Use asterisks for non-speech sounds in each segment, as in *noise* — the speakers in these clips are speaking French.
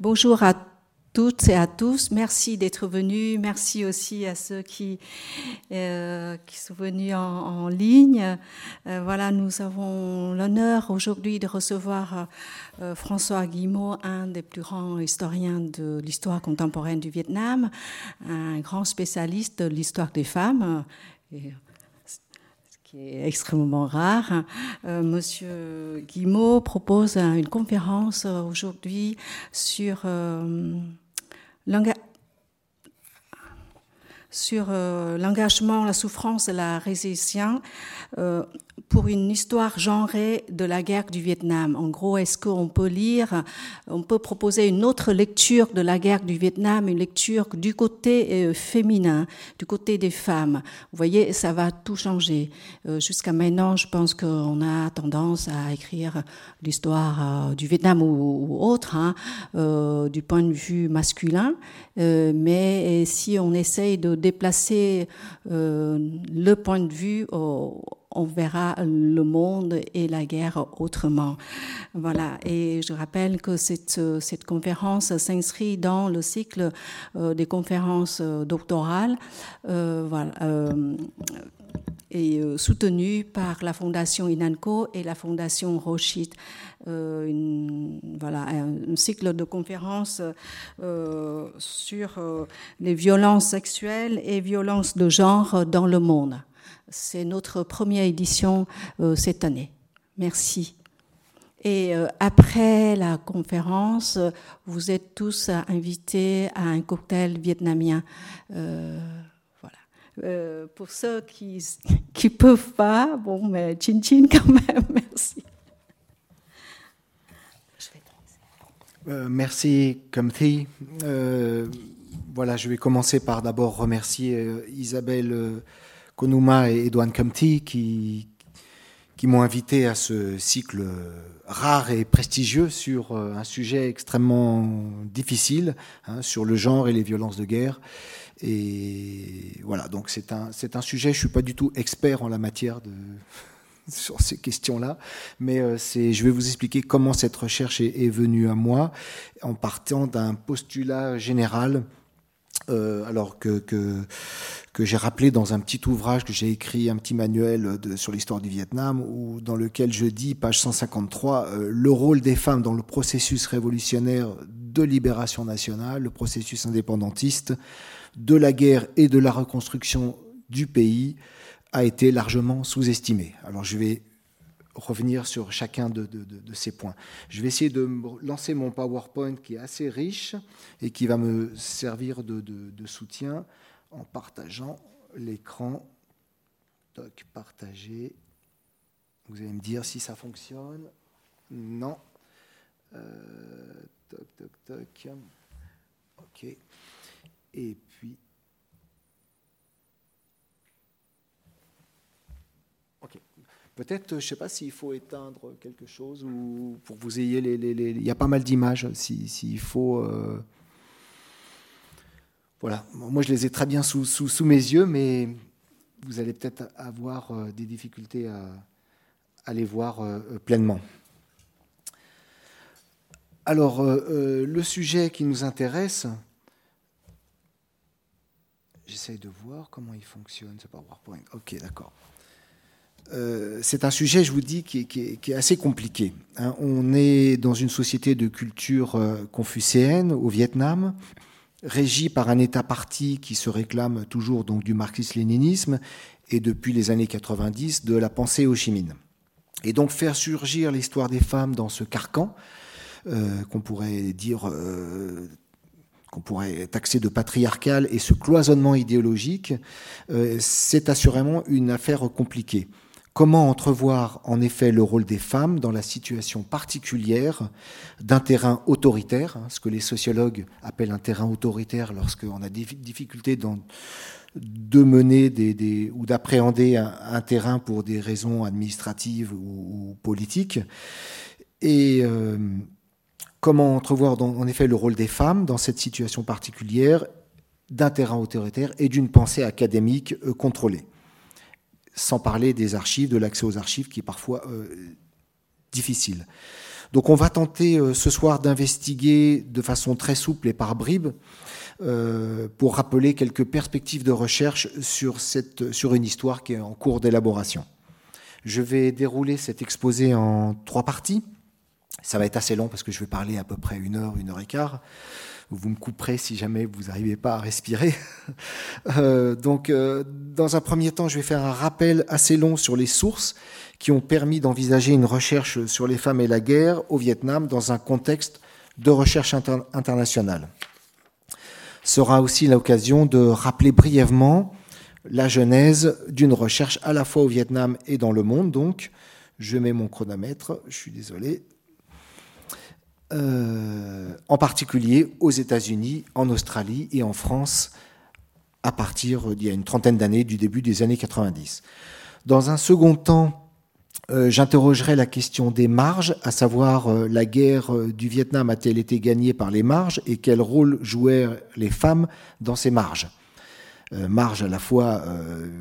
Bonjour à toutes et à tous. Merci d'être venus. Merci aussi à ceux qui, euh, sont venus en, ligne. Euh, voilà, nous avons l'honneur aujourd'hui de recevoir euh, François Guimau, un des plus grands historiens de l'histoire contemporaine du Vietnam, un grand spécialiste de l'histoire des femmes. Qui est extrêmement rare. Euh, Monsieur Guimau propose une conférence aujourd'hui sur euh, sur euh, l'engagement, la souffrance et la résistance euh, pour une histoire genrée de la guerre du Vietnam. En gros, est-ce qu'on peut lire, on peut proposer une autre lecture de la guerre du Vietnam, une lecture du côté euh, féminin, du côté des femmes? Vous voyez, ça va tout changer. Jusqu'à maintenant, je pense qu'on a tendance à écrire l'histoire du Vietnam ou, autre, hein, du point de vue masculin. mais si on essaye de déplacer le point de vue au, on verra le monde et la guerre autrement. Voilà. Et je rappelle que cette, cette conférence s'inscrit dans le cycle euh, des conférences euh, doctorales. Euh, voilà et soutenue par la Fondation Inanco et la Fondation Rothschild. voilà, un, cycle de conférences sur les violences sexuelles et violences de genre dans le monde. C'est notre première édition euh, cette année. Merci. Et euh, après la conférence, vous êtes tous invités à un cocktail vietnamien. Euh, pour ceux qui ne peuvent pas, bon, mais chin chin quand même, *laughs* merci. merci, Kamthi. voilà, je vais commencer par d'abord remercier Isabelle Konuma et Edouane Kamti qui, qui m'ont invité à ce cycle rare et prestigieux sur euh, un sujet extrêmement difficile, hein, sur le genre et les violences de guerre. Et voilà, donc c'est un, un sujet, je suis pas du tout expert en la matière *laughs* sur ces questions-là, mais euh, c'est, je vais vous expliquer comment cette recherche est, venue à moi en partant d'un postulat général euh, alors que, que, j'ai rappelé dans un petit ouvrage que j'ai écrit, un petit manuel sur l'histoire du Vietnam, où, dans lequel je dis, page 153, euh, le rôle des femmes dans le processus révolutionnaire de libération nationale, le processus indépendantiste, de la guerre et de la reconstruction du pays a été largement sous-estimé. Alors je vais revenir sur chacun de, ces points. Je vais essayer de lancer mon PowerPoint qui est assez riche et qui va me servir de, soutien en partageant l'écran. Toc, partager. Vous allez me dire si ça fonctionne. Non. Euh, toc, toc, toc. OK. Et puis, Peut-être, je ne sais pas s'il faut éteindre quelque chose ou pour que vous ayez les. Il y a pas mal d'images, s'il faut. Euh, voilà, moi je les ai très bien sous, sous, mes yeux, mais vous allez peut-être avoir euh, des difficultés à, les voir euh, pleinement. Alors, le sujet qui nous intéresse, j'essaye de voir comment il fonctionne, c'est pas PowerPoint. Ok, d'accord. Euh, c'est un sujet, je vous dis, qui est, assez compliqué. Hein. On est dans une société de culture euh, confucéenne au Vietnam, régie par un État parti qui se réclame toujours du marxisme-léninisme et depuis les années 90 de la pensée Ho Chi Minh. Et donc faire surgir l'histoire des femmes dans ce carcan, euh, qu'on pourrait dire qu'on pourrait taxer de patriarcal et ce cloisonnement idéologique, c'est assurément une affaire compliquée. Comment entrevoir en effet le rôle des femmes dans la situation particulière d'un terrain autoritaire, hein, ce que les sociologues appellent un terrain autoritaire lorsqu'on a des difficultés de mener ou d'appréhender un, terrain pour des raisons administratives ou, politiques. Et euh, comment entrevoir en effet le rôle des femmes dans cette situation particulière d'un terrain autoritaire et d'une pensée académique euh, contrôlée sans parler des archives, de l'accès aux archives qui est parfois euh, difficile. Donc on va tenter ce soir d'investiguer de façon très souple et par bribes pour rappeler quelques perspectives de recherche sur, cette, sur une histoire qui est en cours d'élaboration. Je vais dérouler cet exposé en trois parties. Ça va être assez long parce que je vais parler à peu près une heure, une heure et quart. Vous me couperez si jamais vous n'arrivez pas à respirer. *laughs* Euh, donc, euh, dans un premier temps, je vais faire un rappel assez long sur les sources qui ont permis d'envisager une recherche sur les femmes et la guerre au Vietnam dans un contexte de recherche internationale. Sera aussi l'occasion de rappeler brièvement la genèse d'une recherche à la fois au Vietnam et dans le monde. Donc, je mets mon chronomètre, je suis désolé. Euh, en particulier aux États-Unis, en Australie et en France, à partir d'il y a une trentaine d'années, du début des années 90. Dans un second temps, euh, j'interrogerai la question des marges, à savoir euh, la guerre du Vietnam a-t-elle été gagnée par les marges et quel rôle jouaient les femmes dans ces marges? Marge à la fois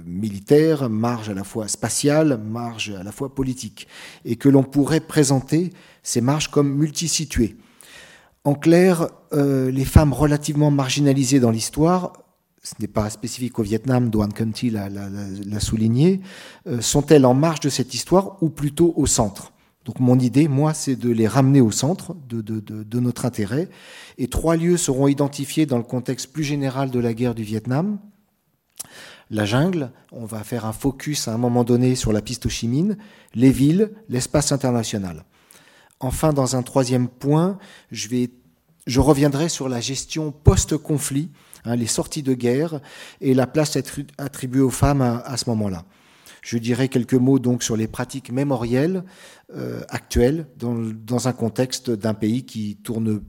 militaire, marge à la fois spatiale, marge à la fois politique, et que l'on pourrait présenter ces marges comme multisituées. En clair, euh, les femmes relativement marginalisées dans l'histoire, ce n'est pas spécifique au Vietnam, Doan Conti l'a souligné, euh, sont-elles en marge de cette histoire ou plutôt au centre? Donc mon idée, moi, c'est de les ramener au centre de, de, notre intérêt. Et trois lieux seront identifiés dans le contexte plus général de la guerre du Vietnam. La jungle, on va faire un focus à un moment donné sur la piste Ho Chi Minh, les villes, l'espace international. Enfin, dans un troisième point, je, reviendrai sur la gestion post-conflit, hein, les sorties de guerre et la place attribuée aux femmes à, ce moment-là. Je dirai quelques mots donc sur les pratiques mémorielles euh, actuelles dans, un contexte d'un pays qui tourne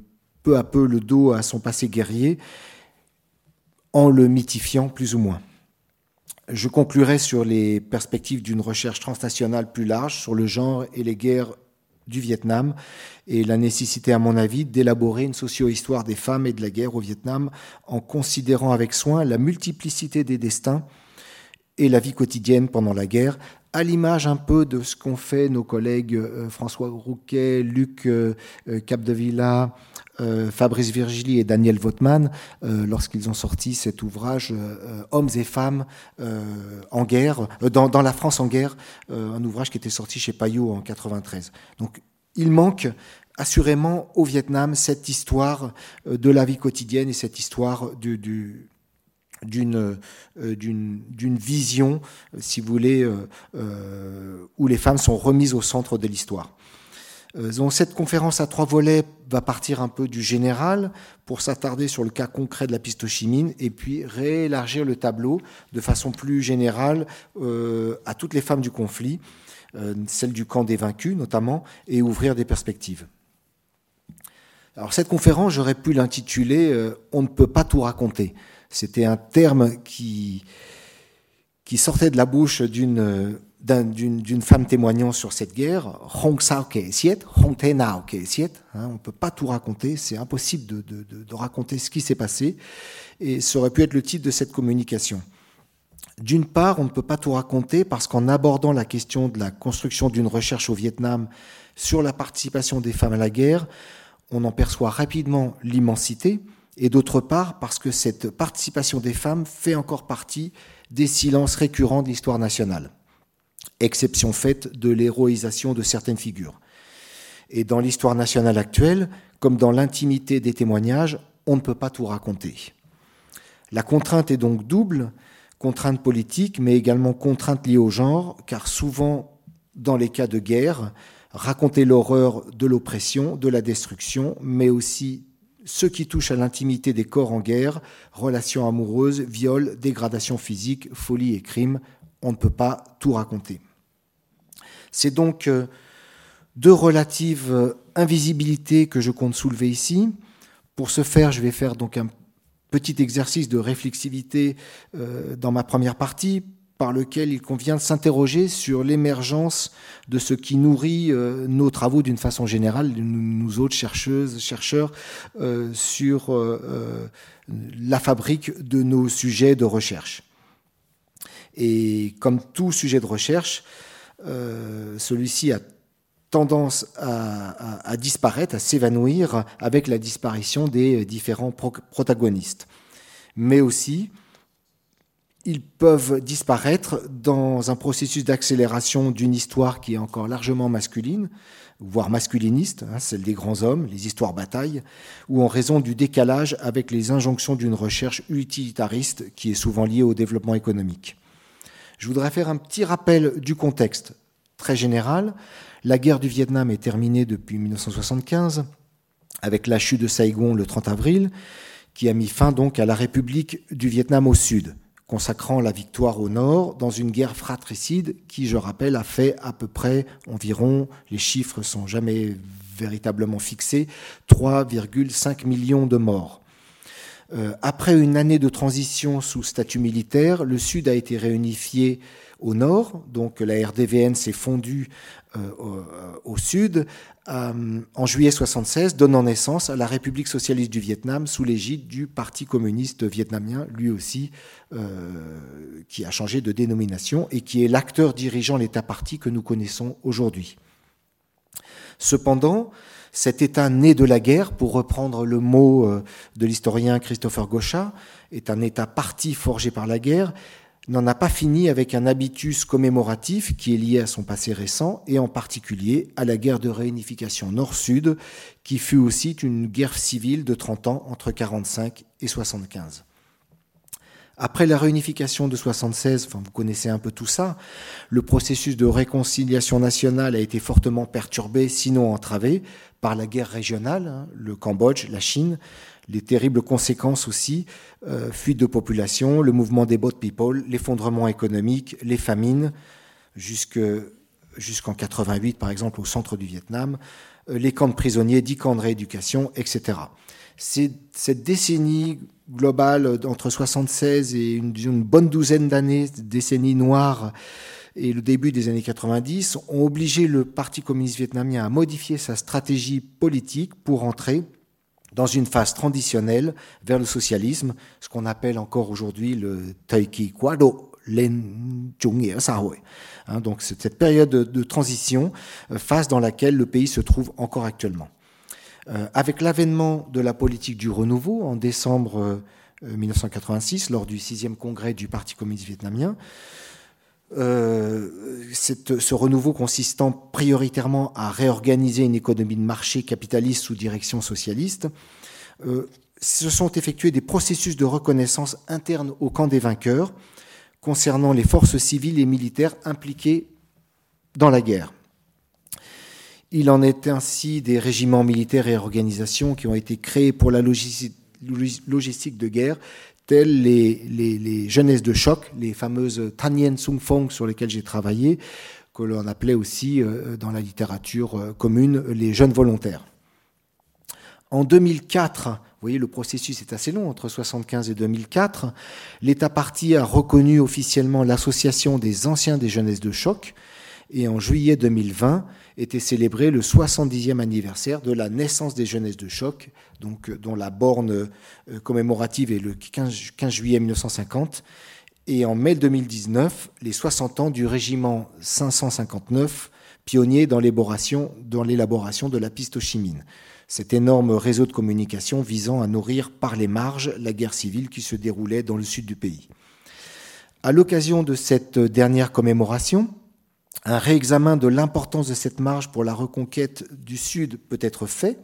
peu à peu le dos à son passé guerrier en le mythifiant plus ou moins. Je conclurai sur les perspectives d'une recherche transnationale plus large sur le genre et les guerres du Vietnam et la nécessité, à mon avis, d'élaborer une socio-histoire des femmes et de la guerre au Vietnam en considérant avec soin la multiplicité des destins et la vie quotidienne pendant la guerre, à l'image un peu de ce qu'ont fait nos collègues euh, François Rouquet, Luc euh, euh, Fabrice Virgili et Daniel Votman, lorsqu'ils ont sorti cet ouvrage Hommes et femmes en guerre, dans, la France en guerre, un ouvrage qui était sorti chez Payot en 93. Donc il manque assurément au Vietnam cette histoire de la vie quotidienne et cette histoire du, du d'une euh, vision, si vous voulez, euh, euh, où les femmes sont remises au centre de l'histoire. Donc cette conférence à trois volets va partir un peu du général pour s'attarder sur le cas concret de la Ho et puis réélargir le tableau de façon plus générale à toutes les femmes du conflit, celles du camp des vaincus notamment, et ouvrir des perspectives. Alors cette conférence, j'aurais pu l'intituler On ne peut pas tout raconter. C'était un terme qui sortait de la bouche d'une d'une femme témoignant sur cette guerre, Hong Sao Siet, Hong Te Nao Siet. Hein, on ne peut pas tout raconter, c'est impossible de, de, de, raconter ce qui s'est passé. Et ça aurait pu être le titre de cette communication. D'une part, on ne peut pas tout raconter parce qu'en abordant la question de la construction d'une recherche au Vietnam sur la participation des femmes à la guerre, on en perçoit rapidement l'immensité, et d'autre part parce que cette participation des femmes fait encore partie des silences récurrents de l'histoire nationale, exception faite de l'héroïsation de certaines figures. Et dans l'histoire nationale actuelle, comme dans l'intimité des témoignages, on ne peut pas tout raconter. La contrainte est donc double, contrainte politique, mais également contrainte liée au genre, car souvent, dans les cas de guerre, raconter l'horreur de l'oppression, de la destruction, mais aussi ce qui touche à l'intimité des corps en guerre, relations amoureuses, viols, dégradation physique, folie et crimes, on ne peut pas tout raconter. C'est donc euh, deux relatives euh, invisibilités que je compte soulever ici. Pour ce faire, je vais faire donc un petit exercice de réflexivité euh, dans ma première partie par lequel il convient de s'interroger sur l'émergence de ce qui nourrit nos travaux d'une façon générale, nous autres chercheuses, chercheurs, sur la fabrique de nos sujets de recherche. Et comme tout sujet de recherche, celui-ci a tendance à, disparaître, à s'évanouir avec la disparition des différents protagonistes. Mais aussi, ils peuvent disparaître dans un processus d'accélération d'une histoire qui est encore largement masculine, voire masculiniste, hein, celle des grands hommes, les histoires batailles, ou en raison du décalage avec les injonctions d'une recherche utilitariste qui est souvent liée au développement économique. Je voudrais faire un petit rappel du contexte très général. La guerre du Vietnam est terminée depuis 1975 avec la chute de Saigon le 30 avril, qui a mis fin donc à la République du Vietnam au sud, consacrant la victoire au nord dans une guerre fratricide qui, je rappelle, a fait à peu près environ, les chiffres sont jamais véritablement fixés, 3,5 millions de morts. Euh, après une année de transition sous statut militaire, le Sud a été réunifié au nord, donc la RDVN s'est fondue euh, au, Sud euh, en juillet 76, donnant naissance à la République socialiste du Vietnam sous l'égide du Parti communiste vietnamien, lui aussi, qui a changé de dénomination et qui est l'acteur dirigeant l'État-parti que nous connaissons aujourd'hui. Cependant, cet État né de la guerre, pour reprendre le mot de l'historien Christopher Gauchat, est un État parti forgé par la guerre, n'en a pas fini avec un habitus commémoratif qui est lié à son passé récent et en particulier à la guerre de réunification nord-sud qui fut aussi une guerre civile de 30 ans entre 45 et 75. Après la réunification de 76, enfin vous connaissez un peu tout ça, le processus de réconciliation nationale a été fortement perturbé, sinon entravé, par la guerre régionale, hein, le Cambodge, la Chine, les terribles conséquences aussi, euh, fuite de population, le mouvement des boat people, l'effondrement économique, les famines, jusqu'en 88 par exemple au centre du Vietnam, les camps de prisonniers, 10 camps de rééducation, etc. Cette décennie globale entre 76 et une, bonne douzaine d'années, décennie noire, et le début des années 90 ont obligé le Parti communiste vietnamien à modifier sa stratégie politique pour entrer dans une phase transitionnelle vers le socialisme, ce qu'on appelle encore aujourd'hui le Taiki Kwado Len hein, donc cette période de, transition, euh, phase dans laquelle le pays se trouve encore actuellement. Euh, avec l'avènement de la politique du renouveau en décembre 1986, euh, lors du sixième congrès du Parti communiste vietnamien, euh, ce renouveau consistant prioritairement à réorganiser une économie de marché capitaliste sous direction socialiste, se sont effectués des processus de reconnaissance interne au camp des vainqueurs concernant les forces civiles et militaires impliquées dans la guerre. Il en est ainsi des régiments militaires et organisations qui ont été créés pour la logistique de guerre, telles les, jeunesses de choc, les fameuses Tanyen Sung Fong sur lesquelles j'ai travaillé, que l'on appelait aussi euh, dans la littérature euh, commune les jeunes volontaires. En 2004, vous voyez, le processus est assez long, entre 75 et 2004, l'État parti a reconnu officiellement l'association des anciens des jeunesses de choc, et en juillet 2020, était célébré le 70e anniversaire de la naissance des jeunesses de choc, donc, euh, dont la borne euh, commémorative est le 15, juillet 1950, et en mai 2019, les 60 ans du régiment 559, pionnier dans l'élaboration de la piste pistochimine. Cet énorme réseau de communication visant à nourrir par les marges la guerre civile qui se déroulait dans le sud du pays. À l'occasion de cette dernière commémoration, un réexamen de l'importance de cette marge pour la reconquête du Sud peut être fait,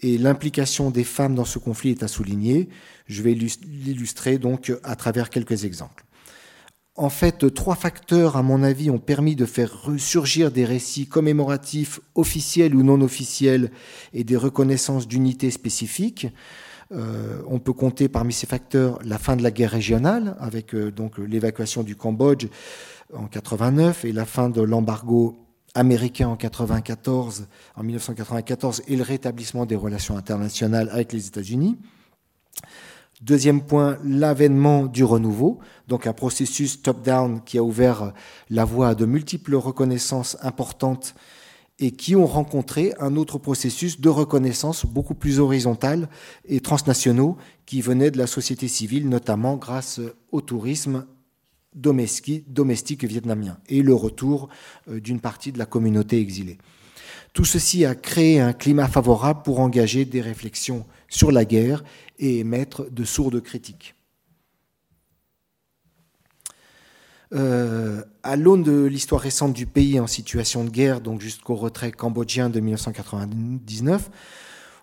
et l'implication des femmes dans ce conflit est à souligner. Je vais l'illustrer donc à travers quelques exemples. En fait, trois facteurs, à mon avis, ont permis de faire ressurgir des récits commémoratifs officiels ou non officiels et des reconnaissances d'unités spécifiques. Euh, on peut compter parmi ces facteurs la fin de la guerre régionale, avec euh, donc l'évacuation du Cambodge, en 89 et la fin de l'embargo américain en 94, en 1994 et le rétablissement des relations internationales avec les États-Unis. Deuxième point, l'avènement du renouveau, donc un processus top-down qui a ouvert la voie à de multiples reconnaissances importantes et qui ont rencontré un autre processus de reconnaissance beaucoup plus horizontal et transnationaux qui venait de la société civile, notamment grâce au tourisme domestique, vietnamien et le retour euh, d'une partie de la communauté exilée. Tout ceci a créé un climat favorable pour engager des réflexions sur la guerre et émettre de sourdes critiques. Euh, à l'aune de l'histoire récente du pays en situation de guerre, donc jusqu'au retrait cambodgien de 1999,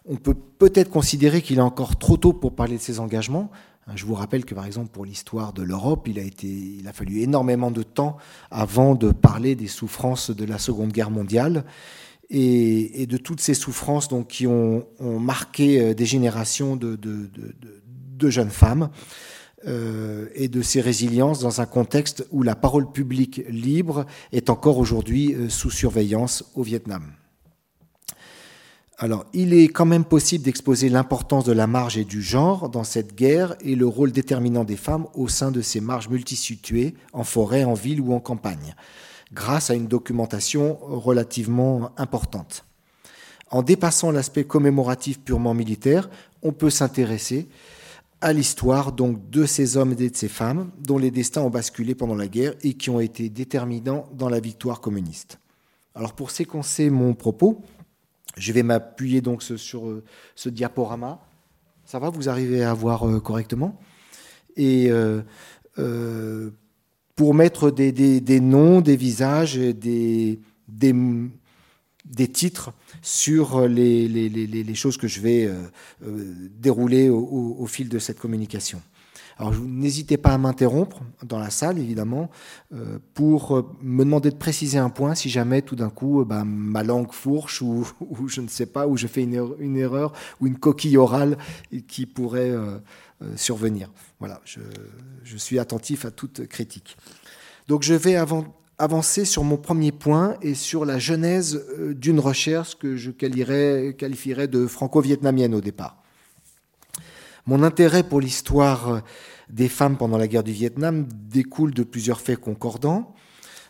on peut peut-être considérer qu'il est encore trop tôt pour parler de ses engagements. Je vous rappelle que, par exemple, pour l'histoire de l'Europe, il a fallu énormément de temps avant de parler des souffrances de la Seconde Guerre mondiale et, de toutes ces souffrances qui ont, marqué euh, des générations de, jeunes femmes. Euh, et de ses résiliences dans un contexte où la parole publique libre est encore aujourd'hui euh, sous surveillance au Vietnam. Alors, il est quand même possible d'exposer l'importance de la marge et du genre dans cette guerre et le rôle déterminant des femmes au sein de ces marges multisituées, en forêt, en ville ou en campagne, grâce à une documentation relativement importante. En dépassant l'aspect commémoratif purement militaire, on peut s'intéresser à l'histoire donc de ces hommes et de ces femmes dont les destins ont basculé pendant la guerre et qui ont été déterminants dans la victoire communiste. Alors pour séquencer mon propos, je vais m'appuyer donc sur euh, ce diaporama. Ça va, vous arrivez à voir euh, correctement? Euh, pour mettre des, noms, des visages, des, des, titres sur euh, les, les, les, choses que je vais euh, euh, dérouler au, fil de cette communication. Alors n'hésitez pas à m'interrompre dans la salle, évidemment, pour me demander de préciser un point si jamais tout d'un coup bah, ma langue fourche *laughs* ou, je ne sais pas, ou je fais une une erreur ou une coquille orale qui pourrait survenir. Voilà, je, je, suis attentif à toute critique. Donc je vais avancer sur mon premier point et sur la genèse euh, d'une recherche que je qualifierais de franco-vietnamienne au départ. Mon intérêt pour l'histoire euh, des femmes pendant la guerre du Vietnam découle de plusieurs faits concordants.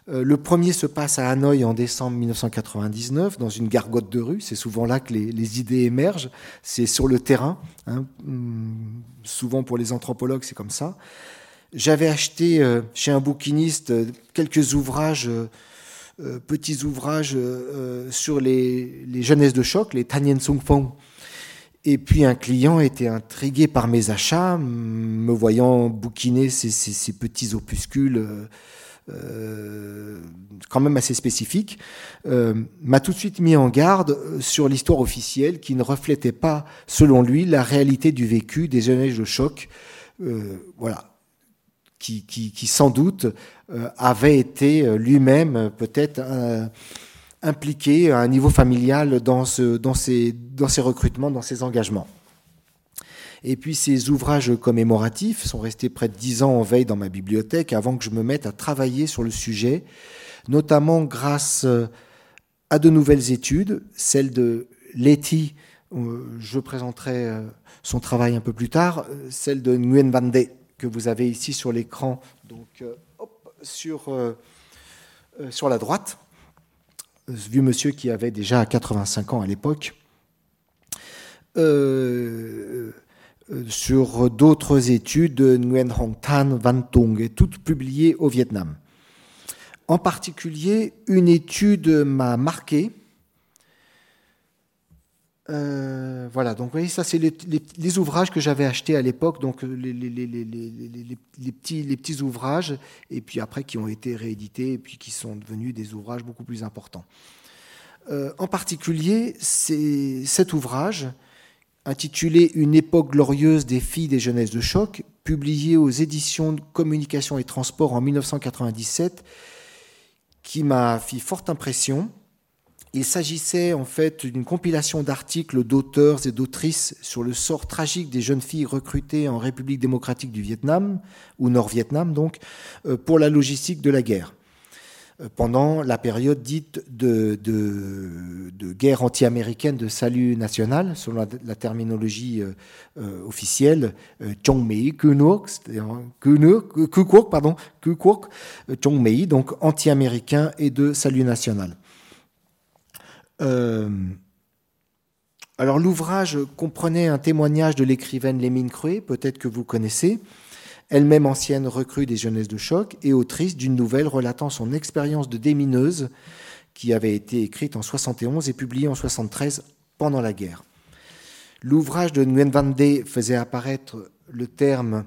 Euh, le premier se passe à Hanoï en décembre 1999, dans une gargote de rue. C'est souvent là que les, idées émergent. C'est sur le terrain. Hein. Hum, souvent pour les anthropologues, c'est comme ça. J'avais acheté euh, chez un bouquiniste euh, quelques ouvrages, petits ouvrages sur les, les jeunesses de choc, les Tanyen Sung Fong. Et puis un client était intrigué par mes achats, me voyant bouquiner ces, petits opuscules quand même assez spécifiques, euh, m'a tout de suite mis en garde sur l'histoire officielle qui ne reflétait pas, selon lui, la réalité du vécu des jeunesses de choc. Euh, voilà, qui, sans doute euh, avait été euh, lui-même euh, peut-être impliqué à un niveau familial dans, ce, dans ces recrutements, dans ces engagements. Et puis ces ouvrages commémoratifs sont restés près de dix ans en veille dans ma bibliothèque avant que je me mette à travailler sur le sujet, notamment grâce à de nouvelles études, celle de Letty, je présenterai son travail un peu plus tard, celle de Nguyen Van De, que vous avez ici sur l'écran, donc euh, sur, euh, euh, sur la droite, vu monsieur qui avait déjà 85 ans à l'époque, sur d'autres études de Nguyen Hong Tan, Van Tong, et toutes publiées au Vietnam. En particulier, une étude m'a marqué euh, voilà, donc vous voyez, ça c'est les, ouvrages que j'avais achetés à l'époque, donc euh, les, petits, les petits ouvrages, et puis après qui ont été réédités, et puis qui sont devenus des ouvrages beaucoup plus importants. Euh, en particulier, cet ouvrage, intitulé Une époque glorieuse des filles des jeunesses de choc, publié aux éditions de Communication et Transport en 1997, qui m'a fait forte impression. Il s'agissait en fait d'une compilation d'articles d'auteurs et d'autrices sur le sort tragique des jeunes filles recrutées en République démocratique du Vietnam, ou Nord-Vietnam donc, euh, pour la logistique de la guerre, pendant la période dite de, guerre anti-américaine de salut national, selon la, terminologie euh, officielle, Chongmei pardon, Chongmei, donc anti-américain et de salut national. Euh, alors l'ouvrage comprenait un témoignage de l'écrivaine Lémine Cruet, peut-être que vous connaissez, elle-même ancienne recrue des jeunesses de choc et autrice d'une nouvelle relatant son expérience de démineuse qui avait été écrite en 71 et publiée en 73 pendant la guerre. L'ouvrage de Nguyen Van De faisait apparaître le terme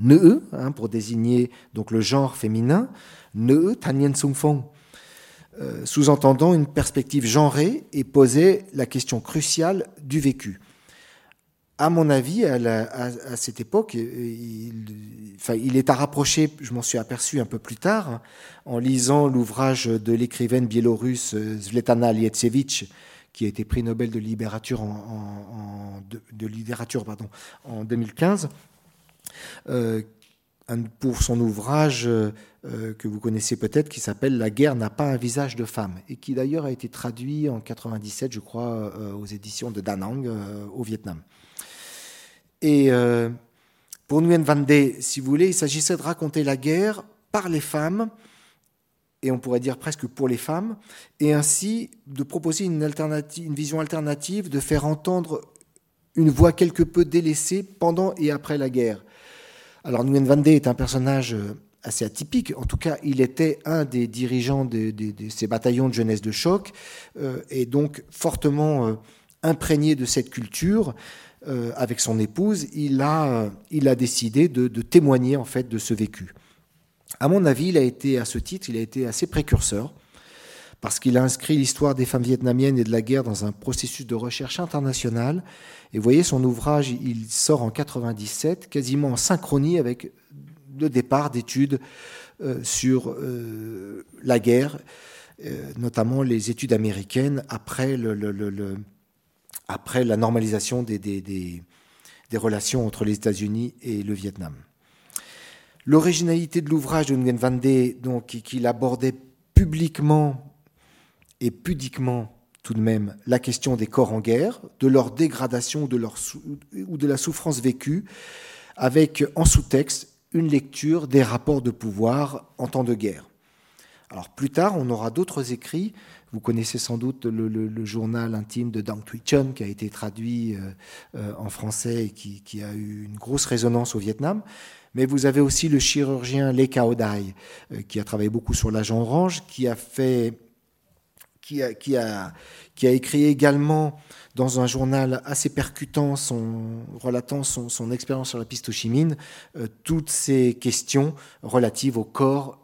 Ne'e, hein, pour désigner donc le genre féminin, Ne'e Tanyen Sung Fong, euh, sous-entendant une perspective genrée et posait la question cruciale du vécu. À mon avis, à, cette époque, il, enfin, il, est à rapprocher, je m'en suis aperçu un peu plus tard, en lisant l'ouvrage de l'écrivaine biélorusse Zletana Lietsevich, qui a été prix Nobel de littérature en, de, littérature pardon, en 2015, euh, pour son ouvrage euh, que vous connaissez peut-être qui s'appelle La guerre n'a pas un visage de femme et qui d'ailleurs a été traduit en 97, je crois, euh, aux éditions de Danang au Vietnam. Et pour Nguyen Van De, si vous voulez, il s'agissait de raconter la guerre par les femmes et on pourrait dire presque pour les femmes, et ainsi de proposer une, vision alternative, de faire entendre une voix quelque peu délaissée pendant et après la guerre. Alors Nguyen Van De est un personnage euh, assez atypique. En tout cas, il était un des dirigeants de, ces bataillons de jeunesse de choc euh, et donc fortement euh, imprégné de cette culture. Avec son épouse, il a, il a décidé de, témoigner en fait de ce vécu. À mon avis, il a été, à ce titre, il a été assez précurseur, parce qu'il a inscrit l'histoire des femmes vietnamiennes et de la guerre dans un processus de recherche internationale. Et vous voyez, son ouvrage, il sort en 97, quasiment en synchronie avec le départ d'études euh, sur euh, la guerre, euh, notamment les études américaines après, le, après la normalisation des, des, des relations entre les États-Unis et le Vietnam. L'originalité de l'ouvrage de Nguyen Van De, donc, qu'il abordait publiquement et pudiquement tout de même la question des corps en guerre, de leur dégradation de leur ou de la souffrance vécue, avec en sous-texte une lecture des rapports de pouvoir en temps de guerre. Alors plus tard, on aura d'autres écrits. Vous connaissez sans doute le, journal intime de Dang Thuy Chun qui a été traduit euh, euh, en français et qui, a eu une grosse résonance au Vietnam. Mais vous avez aussi le chirurgien Le Cao Dai, euh, qui a travaillé beaucoup sur l'agent orange, qui a écrit également dans un journal assez percutant, relatant son, expérience sur la piste toutes ces questions relatives au corps,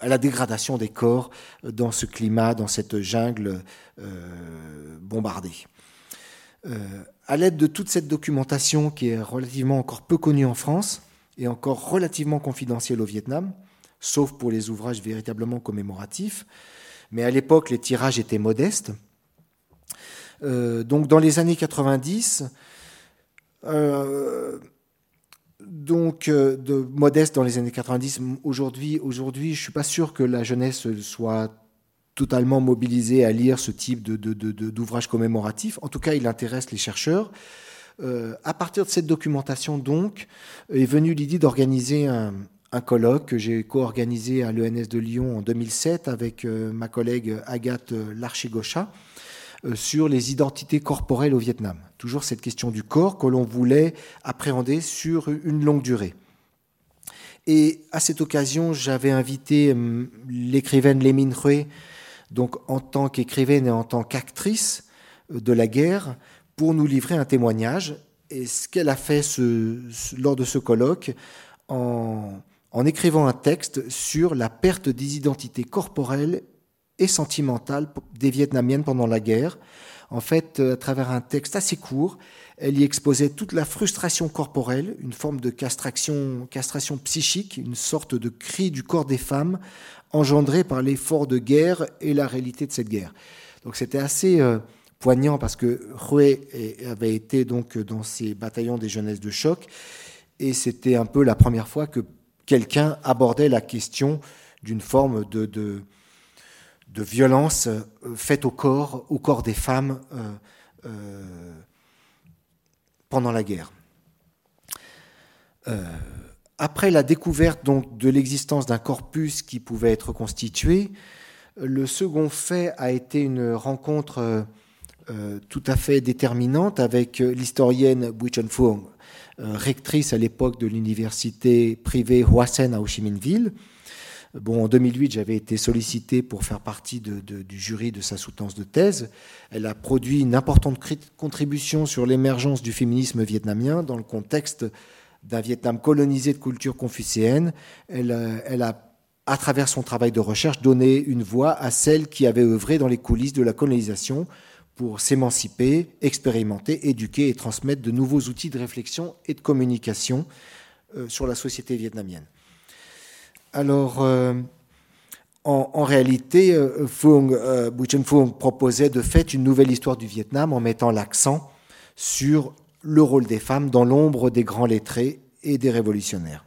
à la dégradation des corps euh, dans ce climat, dans cette jungle bombardée. Euh, à l'aide de toute cette documentation qui est relativement encore peu connue en France et encore relativement confidentielle au Vietnam, sauf pour les ouvrages véritablement commémoratifs, mais à l'époque les tirages étaient modestes. Euh, donc dans les années 90, euh, donc de modeste dans les années 90. Aujourd'hui, aujourd'hui, je suis pas sûr que la jeunesse soit totalement mobilisé à lire ce type d'ouvrage commémoratif. En tout cas, il intéresse les chercheurs. Euh, à partir de cette documentation, donc, est venue l'idée d'organiser un, colloque que j'ai co-organisé à l'ENS de Lyon en 2007 avec euh, ma collègue Agathe Larchigocha euh, sur les identités corporelles au Vietnam. Toujours cette question du corps que l'on voulait appréhender sur une longue durée. Et à cette occasion, j'avais invité l'écrivaine Lémine Hui donc en tant qu'écrivaine et en tant qu'actrice euh, de la guerre, pour nous livrer un témoignage. Et ce qu'elle a fait lors de ce colloque, en, écrivant un texte sur la perte des identités corporelles et sentimentales des Vietnamiennes pendant la guerre. En fait, euh, à travers un texte assez court, elle y exposait toute la frustration corporelle, une forme de castration, castration psychique, une sorte de cri du corps des femmes engendré par l'effort de guerre et la réalité de cette guerre. Donc c'était assez euh, poignant parce que Roué avait été donc dans ces bataillons des jeunesses de choc et c'était un peu la première fois que quelqu'un abordait la question d'une forme de, violence euh, faite au corps, des femmes euh, pendant la guerre. Après la découverte de l'existence d'un corpus qui pouvait être constitué, le second fait a été une rencontre euh, euh, tout à fait déterminante avec l'historienne Bui Chun Fung, euh, rectrice à l'époque de l'université privée Hoa Sen à Ho Chi Minh Ville, Bon, en 2008, j'avais été sollicité pour faire partie du jury de sa soutenance de thèse. Elle a produit une importante contribution sur l'émergence du féminisme vietnamien dans le contexte d'un Vietnam colonisé de culture confucéenne. Elle, elle a à travers son travail de recherche, donné une voix à celles qui avaient œuvré dans les coulisses de la colonisation pour s'émanciper, expérimenter, éduquer et transmettre de nouveaux outils de réflexion et de communication euh, sur la société vietnamienne. Alors, euh, en, réalité, euh, Phuong, Chen Phuong proposait de fait une nouvelle histoire du Vietnam en mettant l'accent sur le rôle des femmes dans l'ombre des grands lettrés et des révolutionnaires.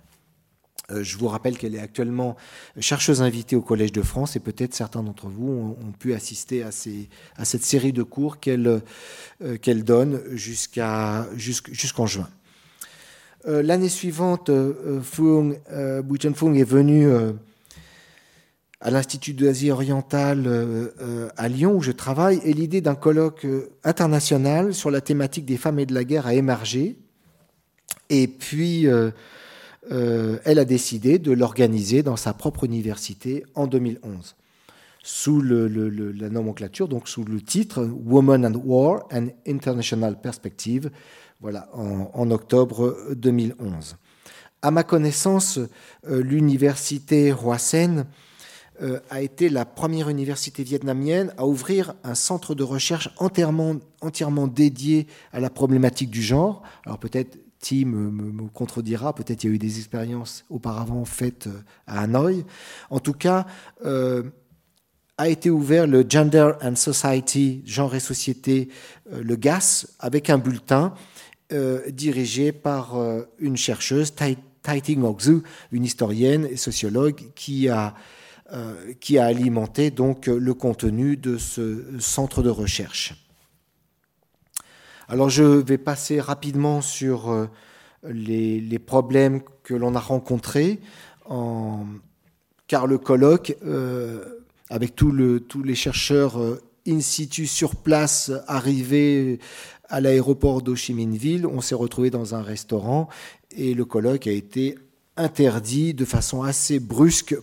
Euh, je vous rappelle qu'elle est actuellement chercheuse invitée au Collège de France et peut-être certains d'entre vous ont, pu assister à, cette série de cours qu'elle euh, donne jusqu'en juin. Euh, l'année suivante, Fung, Chen Fung est venu à l'Institut d'Asie orientale à Lyon où je travaille et l'idée d'un colloque international sur la thématique des femmes et de la guerre a émergé. Et puis euh, elle a décidé de l'organiser dans sa propre université en 2011, sous la nomenclature, donc sous le titre Women and War, an International Perspective, voilà, en, octobre 2011. À ma connaissance, euh, l'université Hoa euh, a été la première université vietnamienne à ouvrir un centre de recherche entièrement, entièrement dédié à la problématique du genre. Alors peut-être Tim me, contredira, peut-être il y a eu des expériences auparavant faites euh, à Hanoï. En tout cas, a été ouvert le Gender and Society, genre et société, le GAS, avec un bulletin dirigé par une chercheuse, Tai, une historienne et sociologue, qui a, qui a alimenté donc le contenu de ce centre de recherche. Alors je vais passer rapidement sur euh, les, problèmes que l'on a rencontrés, car le colloque, euh, avec tous les chercheurs euh, in situ sur place arrivés à l'aéroport d'Ho Chi Minh Ville, on s'est retrouvé dans un restaurant et le colloque a été interdit de façon assez brusque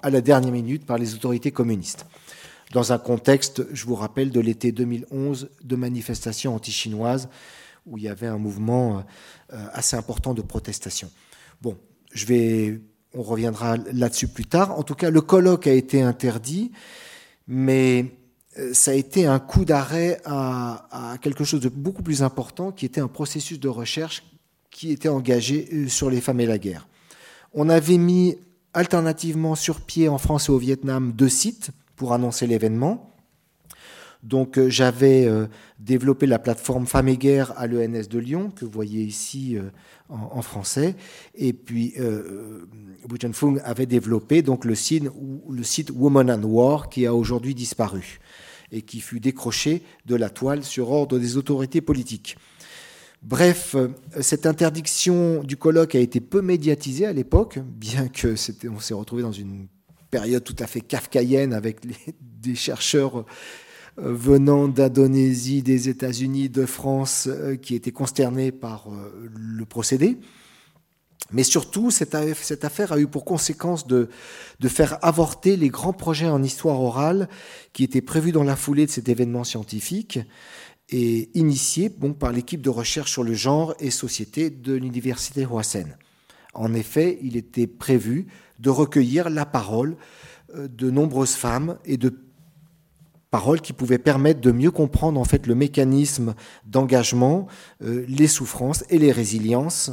à la dernière minute par les autorités communistes dans un contexte, je vous rappelle, de l'été 2011 de manifestations anti-chinoises où il y avait un mouvement euh, assez important de protestation. Bon, je vais, on reviendra là-dessus plus tard. En tout cas, le colloque a été interdit, mais ça a été un coup d'arrêt à, quelque chose de beaucoup plus important, qui était un processus de recherche qui était engagé euh, sur les femmes et la guerre. On avait mis alternativement sur pied en France et au Vietnam deux sites pour annoncer l'événement. Donc euh, j'avais euh, développé la plateforme Femmes et Guerre à l'ENS de Lyon, que vous voyez ici euh, en, français. Et puis euh, Fung avait développé donc, le, site, le site Woman and War, qui a aujourd'hui disparu et qui fut décroché de la toile sur ordre des autorités politiques. Bref, cette interdiction du colloque a été peu médiatisée à l'époque, bien que on s'est retrouvé dans une période tout à fait kafkaïenne avec des chercheurs venant d'Indonésie, des États-Unis, de France, euh, qui étaient consternés par euh, le procédé. Mais surtout, cette affaire a eu pour conséquence de, faire avorter les grands projets en histoire orale qui étaient prévus dans la foulée de cet événement scientifique et initiés par l'équipe de recherche sur le genre et société de l'université Hoasen. En effet, il était prévu de recueillir la parole euh, de nombreuses femmes et de paroles qui pouvaient permettre de mieux comprendre en fait le mécanisme d'engagement, euh, les souffrances et les résiliences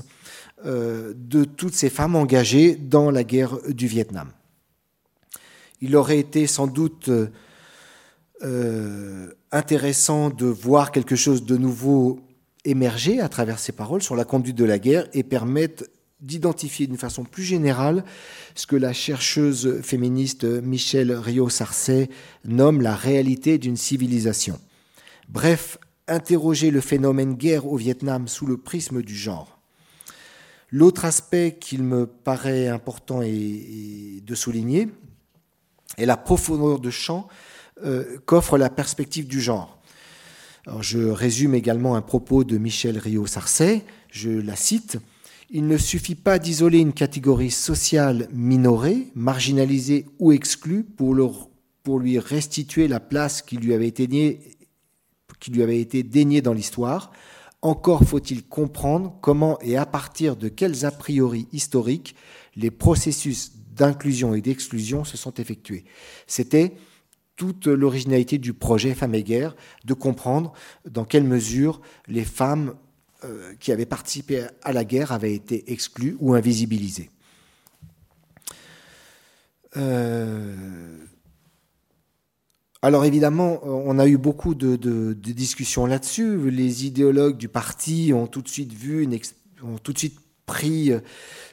euh, de toutes ces femmes engagées dans la guerre du Vietnam. Il aurait été sans doute intéressant de voir quelque chose de nouveau émerger à travers ces paroles sur la conduite de la guerre et permettre d'identifier d'une façon plus générale ce que la chercheuse féministe Michelle Rio-Sarcey nomme la réalité d'une civilisation. Bref, interroger le phénomène guerre au Vietnam sous le prisme du genre. L'autre aspect qu'il me paraît important de souligner est la profondeur de champ euh, qu'offre la perspective du genre. je résume également un propos de Michelle Rio-Sarcey, je la cite. Il ne suffit pas d'isoler une catégorie sociale minorée, marginalisée ou exclue pour, lui restituer la place qui lui avait été déniée dans l'histoire. Encore faut-il comprendre comment et à partir de quels a priori historiques les processus d'inclusion et d'exclusion se sont effectués. C'était toute l'originalité du projet Femmes et Guerre, de comprendre dans quelle mesure les femmes qui avaient participé à la guerre avaient été exclues ou invisibilisées. Euh, alors évidemment, on a eu beaucoup de, discussions là-dessus. Les idéologues du parti ont tout de suite vu, ont tout de suite pris euh,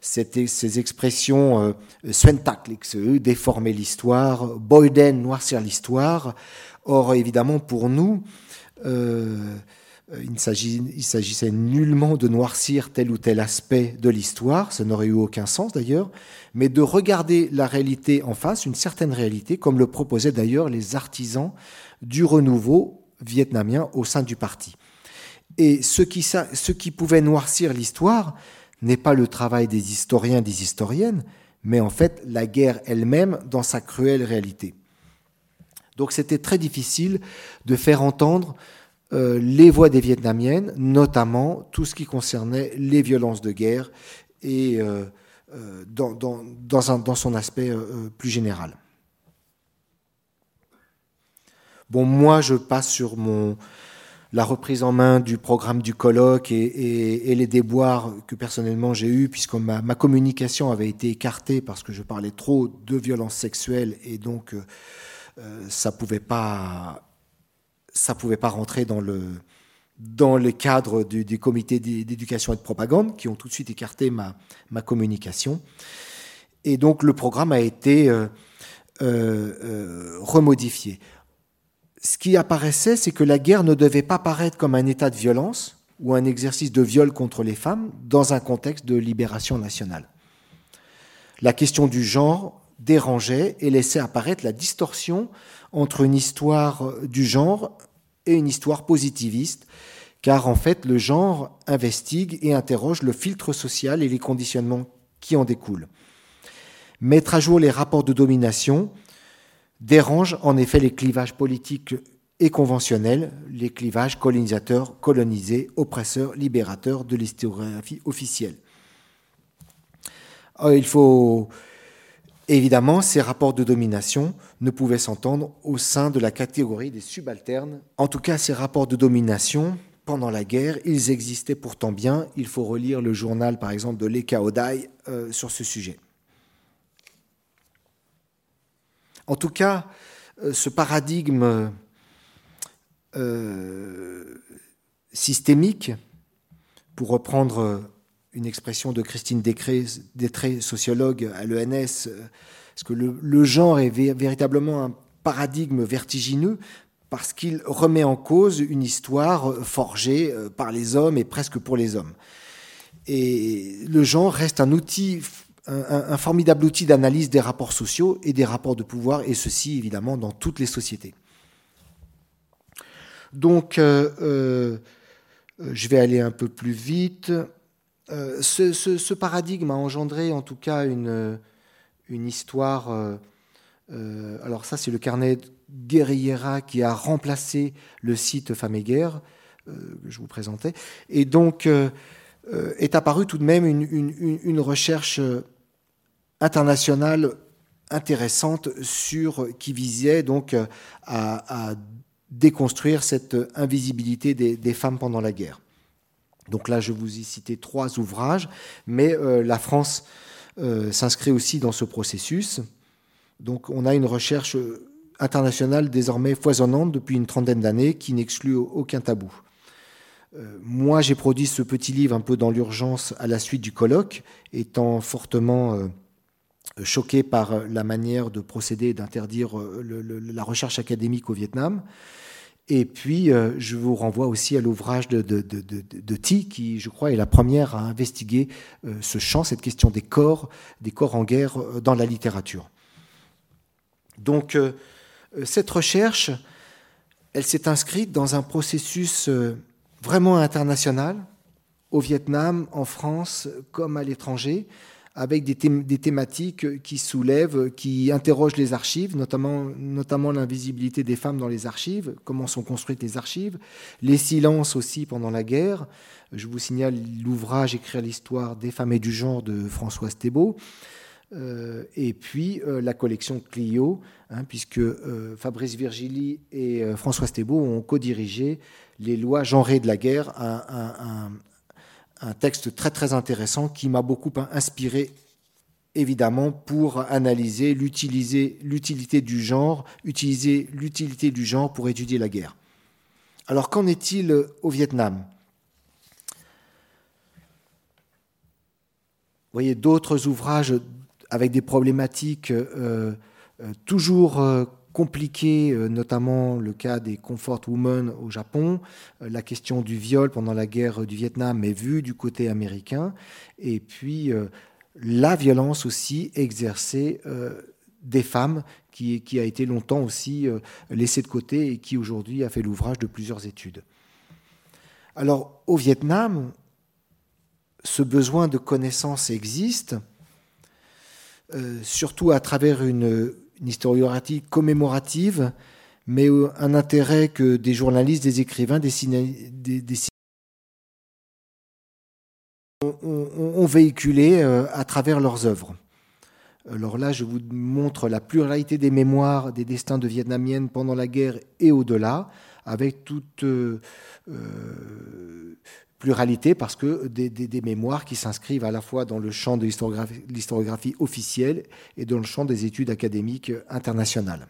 ces expressions euh, déformer l'histoire, Boyden, noircir l'histoire. Or, évidemment, pour nous, euh, il s'agissait nullement de noircir tel ou tel aspect de l'histoire, ça n'aurait eu aucun sens d'ailleurs, mais de regarder la réalité en face, une certaine réalité, comme le proposaient d'ailleurs les artisans du renouveau vietnamien au sein du parti. Et ce qui pouvait noircir l'histoire, n'est pas le travail des historiens, des historiennes, mais en fait la guerre elle-même dans sa cruelle réalité. Donc c'était très difficile de faire entendre euh, les voix des Vietnamiennes, notamment tout ce qui concernait les violences de guerre et euh, euh, dans, dans, dans, son aspect plus général. Bon, moi, je passe sur mon, la reprise en main du programme du colloque et, les déboires que personnellement j'ai eus, puisque ma, communication avait été écartée parce que je parlais trop de violences sexuelles et donc ça pouvait pas ça pouvait pas rentrer dans le cadre du, comité d'éducation et de propagande qui ont tout de suite écarté ma, communication. Et donc le programme a été euh, remodifié ce qui apparaissait, c'est que la guerre ne devait pas paraître comme un état de violence ou un exercice de viol contre les femmes dans un contexte de libération nationale. La question du genre dérangeait et laissait apparaître la distorsion entre une histoire du genre et une histoire positiviste, car en fait le genre investigue et interroge le filtre social et les conditionnements qui en découlent. Mettre à jour les rapports de domination, dérange en effet les clivages politiques et conventionnels, les clivages colonisateurs, colonisés, oppresseurs, libérateurs de l'historiographie officielle. il faut évidemment, ces rapports de domination ne pouvaient s'entendre au sein de la catégorie des subalternes. En tout cas, ces rapports de domination, pendant la guerre, ils existaient pourtant bien. Il faut relire le journal, par exemple, de Leka Odai euh, sur ce sujet. En tout cas, euh, ce paradigme euh, systémique, pour reprendre une expression de Christine Détré, sociologue à l'ENS, parce que le, genre est véritablement un paradigme vertigineux parce qu'il remet en cause une histoire forgée euh, par les hommes et presque pour les hommes. Et le genre reste un outil un, formidable outil d'analyse des rapports sociaux et des rapports de pouvoir, et ceci évidemment dans toutes les sociétés. Donc, euh, euh, je vais aller un peu plus vite. Euh, ce, paradigme a engendré en tout cas une, histoire. alors ça, c'est le carnet Guerriera qui a remplacé le site Femmes et Guerre que je vous présentais. Et donc, est apparue tout de même une recherche internationale intéressante sur, qui visait donc à, déconstruire cette invisibilité des, femmes pendant la guerre. Donc là, je vous ai cité trois ouvrages, mais euh, la France euh, s'inscrit aussi dans ce processus. Donc on a une recherche internationale désormais foisonnante depuis une trentaine d'années qui n'exclut aucun tabou. Euh, moi, j'ai produit ce petit livre un peu dans l'urgence à la suite du colloque, étant fortement choqué par la manière de procéder d'interdire euh, la recherche académique au Vietnam. Et puis, euh, je vous renvoie aussi à l'ouvrage de, de, de, Thi, qui, je crois, est la première à investiguer euh, ce champ, cette question des corps, des corps en guerre dans la littérature. Donc, cette recherche, elle s'est inscrite dans un processus vraiment international, au Vietnam, en France comme à l'étranger, avec des, thématiques qui soulèvent, qui interrogent les archives, notamment, notamment l'invisibilité des femmes dans les archives, comment sont construites les archives, les silences aussi pendant la guerre. Je vous signale l'ouvrage Écrire l'histoire des femmes et du genre de Françoise Thébault. Euh, et puis euh, la collection Clio, hein, puisque euh, Fabrice Virgili et Françoise Thébault ont co-dirigé les lois genrées de la guerre, un texte très très intéressant qui m'a beaucoup inspiré évidemment pour analyser l'utilité du genre, utiliser l'utilité du genre pour étudier la guerre. Alors qu'en est-il au Vietnam? Vous voyez d'autres ouvrages avec des problématiques euh, euh, toujours euh, compliqué, euh, notamment le cas des comfort women au Japon, euh, la question du viol pendant la guerre du Vietnam est vue du côté américain, et puis euh, la violence aussi exercée des femmes, qui, qui, a été longtemps aussi laissée de côté et qui aujourd'hui a fait l'ouvrage de plusieurs études. Alors au Vietnam, ce besoin de connaissance existe, surtout à travers une une historiographie commémorative, mais un intérêt que des journalistes, des écrivains, des, des, ont, véhiculé euh, à travers leurs œuvres. Alors là, je vous montre la pluralité des mémoires des destins de Vietnamiennes pendant la guerre et au-delà, avec toute euh, euh, pluralité parce que des, mémoires qui s'inscrivent à la fois dans le champ de l'historiographie officielle et dans le champ des études académiques internationales.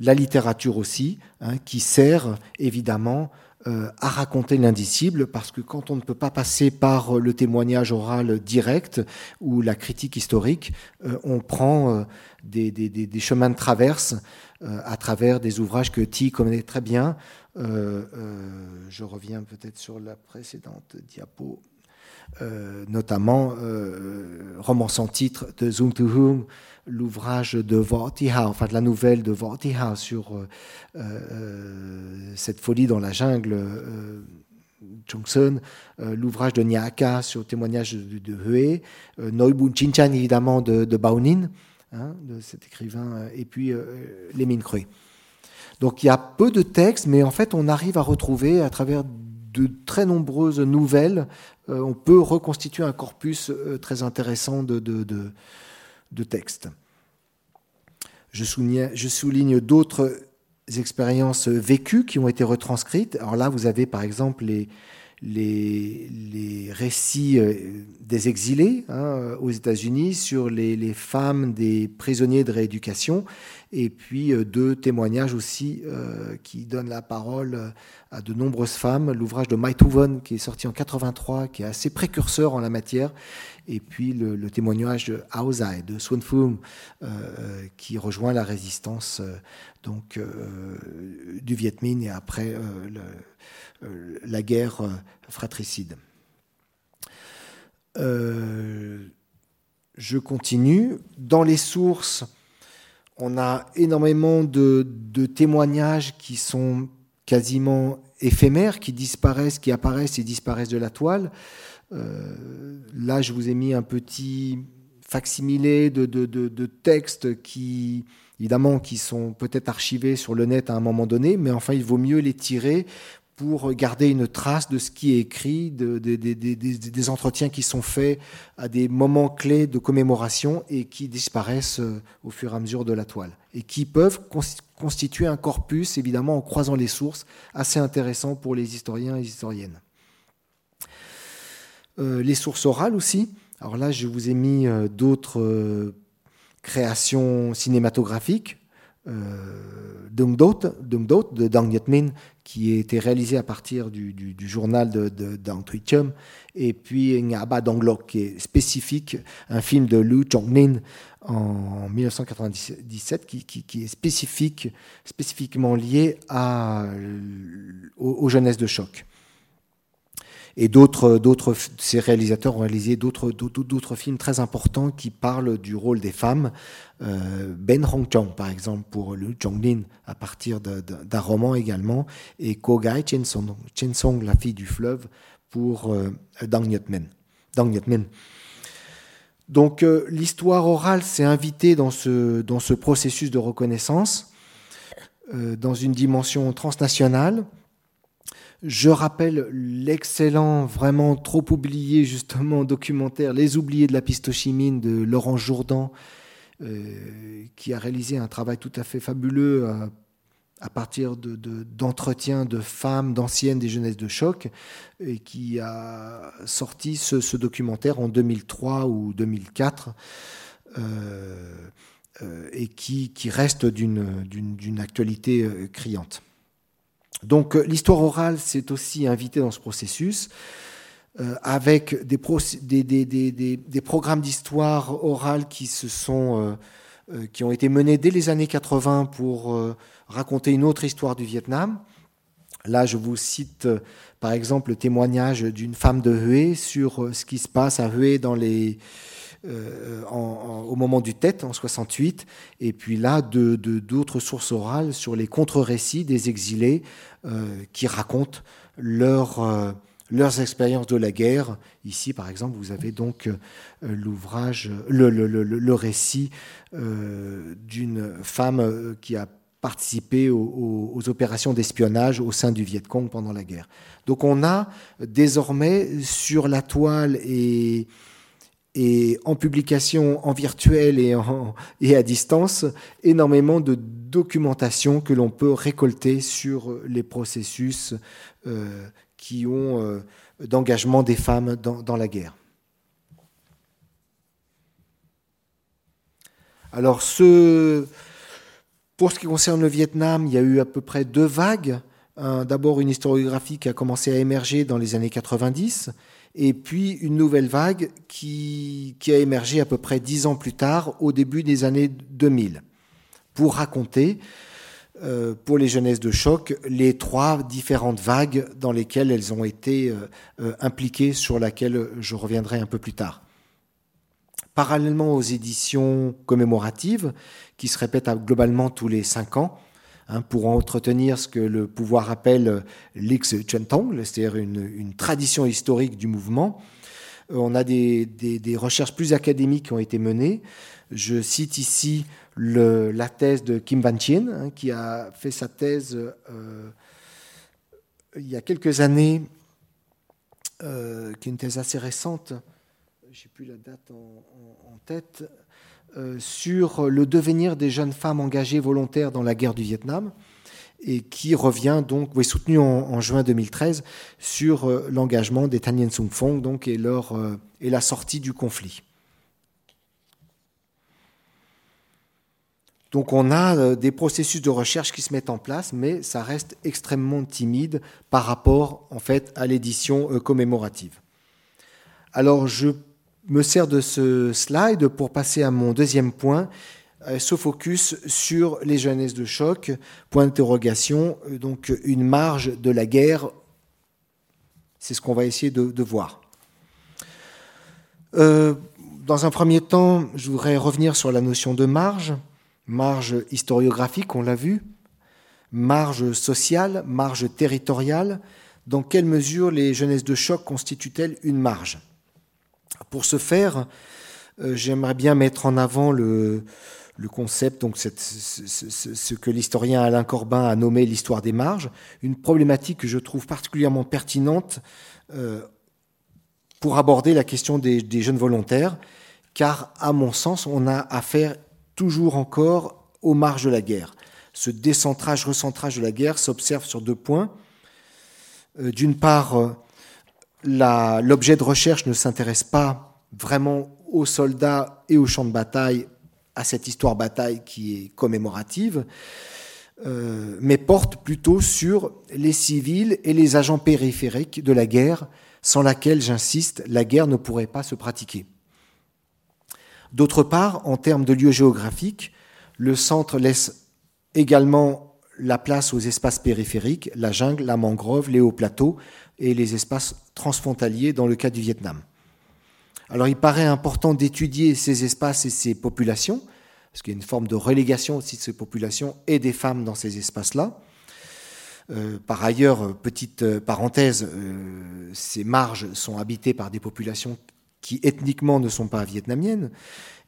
La littérature aussi, hein, qui sert évidemment à raconter l'indicible, parce que quand on ne peut pas passer par le témoignage oral direct ou la critique historique, euh, on prend euh, des, des, chemins de traverse à travers des ouvrages que T connaît très bien, euh, euh, je reviens peut-être sur la précédente diapo. Euh, notamment roman sans titre de Zung Tu Hung, l'ouvrage de Vortiha, enfin de la nouvelle de Vortiha sur cette folie dans la jungle, Johnson, l'ouvrage de Nyaka sur le témoignage de, de Noibun Chinchan évidemment de, Baonin, hein, de cet écrivain, et puis Les Mines donc il y a peu de textes, mais en fait on arrive à retrouver à travers de très nombreuses nouvelles, euh, on peut reconstituer un corpus euh, très intéressant de, textes. Je souligne d'autres expériences vécues qui ont été retranscrites. Alors là, vous avez par exemple les, les, récits euh, des exilés hein, aux États-Unis sur les, femmes des prisonniers de rééducation et puis euh, deux témoignages aussi euh, qui donnent la parole euh, à de nombreuses femmes. L'ouvrage de Maithoven qui est sorti en 83, qui est assez précurseur en la matière, et puis le, témoignage de Aozai, de Sun Fung, qui rejoint la résistance donc du Viet Minh et après la guerre fratricide. je continue. Dans les sources, on a énormément de, témoignages qui sont quasiment éphémères, qui disparaissent, qui apparaissent et disparaissent de la toile. Euh, là, je vous ai mis un petit facsimilé de, de, textes qui, évidemment, qui sont peut-être archivés sur le net à un moment donné, mais enfin, il vaut mieux les tirer pour garder une trace de ce qui est écrit, de, des entretiens qui sont faits à des moments clés de commémoration et qui disparaissent euh, au fur et à mesure de la toile. Et qui peuvent constituer un corpus, évidemment, en croisant les sources, assez intéressant pour les historiens et les historiennes. Euh, les sources orales aussi. Alors là, je vous ai mis euh, d'autres créations cinématographiques. Dung Dot, de Dang Nyat Min, qui été réalisé à partir du, journal de, de et puis Ngaba Donglok, qui est spécifique, un film de Lu Chongmin en 1997, qui, est spécifique, spécifiquement lié à, aux, jeunesses de choc. Et d'autres, d'autres, ces réalisateurs ont réalisé d'autres, d'autres films très importants qui parlent du rôle des femmes. Euh, ben Hongchong, par exemple, pour le Zhonglin, à partir d'un roman également, et Kogai Chensong, Chensong, la fille du fleuve, pour euh, Dang Nyotmen. Dang Nyotmen. Donc euh, l'histoire orale s'est invitée dans ce, dans ce processus de reconnaissance, dans une dimension transnationale. Je rappelle l'excellent, vraiment trop oublié justement documentaire Les oubliés de la pistochimine de Laurent Jourdan, euh, qui a réalisé un travail tout à fait fabuleux euh, à, partir d'entretiens de, femmes, d'anciennes des jeunesses de choc, et qui a sorti ce, documentaire en 2003 ou 2004. Euh, et qui, qui reste d'une actualité criante. Donc l'histoire orale s'est aussi invitée dans ce processus. Euh, avec des, programmes d'histoire orale qui, se sont, euh, euh, qui ont été menés dès les années 80 pour raconter une autre histoire du Vietnam. Là, je vous cite par exemple le témoignage d'une femme de Hue sur ce qui se passe à Hue dans les, au moment du Tête en 68, et puis là d'autres de, d'autres sources orales sur les contre-récits des exilés qui racontent leur leurs expériences de la guerre. Ici, par exemple, vous avez donc euh, l'ouvrage, le, récit euh, d'une femme euh, qui a participé aux, opérations d'espionnage au sein du Viet Cong pendant la guerre. Donc on a désormais sur la toile et, et en publication en virtuel et, à distance énormément de documentation que l'on peut récolter sur les processus qui ont euh, d'engagement des femmes dans, la guerre. Alors, ce, pour ce qui concerne le Vietnam, il y a eu à peu près deux vagues. D'abord, une historiographie qui a commencé à émerger dans les années 90, et puis une nouvelle vague qui, a émergé à peu près dix ans plus tard, au début des années 2000, pour raconter euh, pour les jeunesses de choc les trois différentes vagues dans lesquelles elles ont été euh, euh, impliquées, sur laquelle je reviendrai un peu plus tard. Parallèlement aux éditions commémoratives, qui se répètent globalement tous les cinq ans, hein, pour entretenir ce que le pouvoir appelle l'Ix Chentong, c'est-à-dire une, tradition historique du mouvement, on a des, recherches plus académiques qui ont été menées. Je cite ici la thèse de Kim Van Chien, hein, qui a fait sa thèse euh, il y a quelques années, euh, qui est une thèse assez récente, je n'ai plus la date en, tête, euh, sur le devenir des jeunes femmes engagées volontaires dans la guerre du Vietnam et qui revient donc, est soutenu en, juin 2013 sur l'engagement des Tan Yen Sung Phong donc, et, leur, et la sortie du conflit. Donc on a euh, des processus de recherche qui se mettent en place, mais ça reste extrêmement timide par rapport en fait à l'édition euh, commémorative. Alors je me sers de ce slide pour passer à mon deuxième point, euh, ce focus sur les jeunesses de choc, point d'interrogation, donc une marge de la guerre, c'est ce qu'on va essayer de, voir. dans un premier temps, je voudrais revenir sur la notion de marge. Marge historiographique, on l'a vu, marge sociale, marge territoriale. Dans quelle mesure les jeunesses de choc constituent-elles une marge? Pour ce faire, euh, j'aimerais bien mettre en avant le, concept, donc ce, que l'historien Alain Corbin a nommé l'histoire des marges, une problématique que je trouve particulièrement pertinente euh, pour aborder la question des, jeunes volontaires, car à mon sens, on a affaire toujours encore aux marges de la guerre. Ce décentrage, recentrage de la guerre s'observe sur deux points. Euh, d'une part, l'objet de recherche ne s'intéresse pas vraiment aux soldats et aux champs de bataille, à cette histoire bataille qui est commémorative, euh, mais porte plutôt sur les civils et les agents périphériques de la guerre, sans laquelle, j'insiste, la guerre ne pourrait pas se pratiquer. D'autre part, en termes de lieu géographique, le centre laisse également la place aux espaces périphériques, la jungle, la mangrove, les hauts plateaux, et les espaces transfrontaliers dans le cas du Vietnam. Alors il paraît important d'étudier ces espaces et ces populations, parce qu'il y a une forme de relégation aussi de ces populations et des femmes dans ces espaces-là. Euh, par ailleurs, petite euh, parenthèse, euh, ces marges sont habitées par des populations qui ethniquement ne sont pas vietnamiennes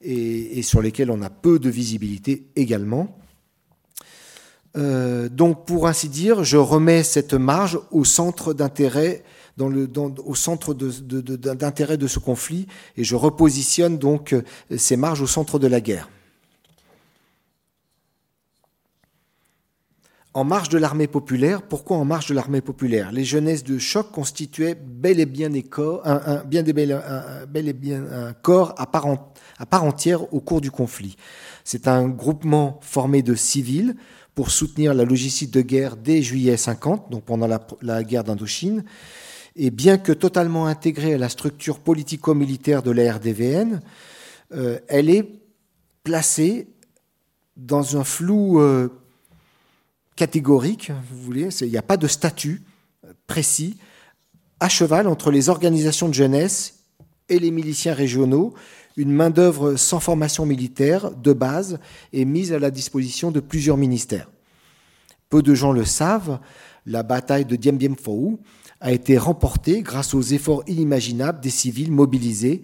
et, et sur lesquelles on a peu de visibilité également. Euh, donc, pour ainsi dire, je remets cette marge au centre d'intérêt, au centre d'intérêt de, ce conflit, et je repositionne donc ces marges au centre de la guerre. En marge de l'armée populaire, pourquoi en marge de l'armée populaire? Les jeunesses de choc constituaient bel et bien, un, corps à part entière au cours du conflit. C'est un groupement formé de civils pour soutenir la logistique de guerre dès juillet 50, donc pendant la, guerre d'Indochine. Et bien que totalement intégrée à la structure politico-militaire de la RDVN, euh, elle est placée dans un flou euh, catégorique, vous voulez, il n'y a pas de statut précis, à cheval entre les organisations de jeunesse et les miliciens régionaux, une main-d'œuvre sans formation militaire de base est mise à la disposition de plusieurs ministères. Peu de gens le savent, la bataille de Dien Bien Phu a été remportée grâce aux efforts inimaginables des civils mobilisés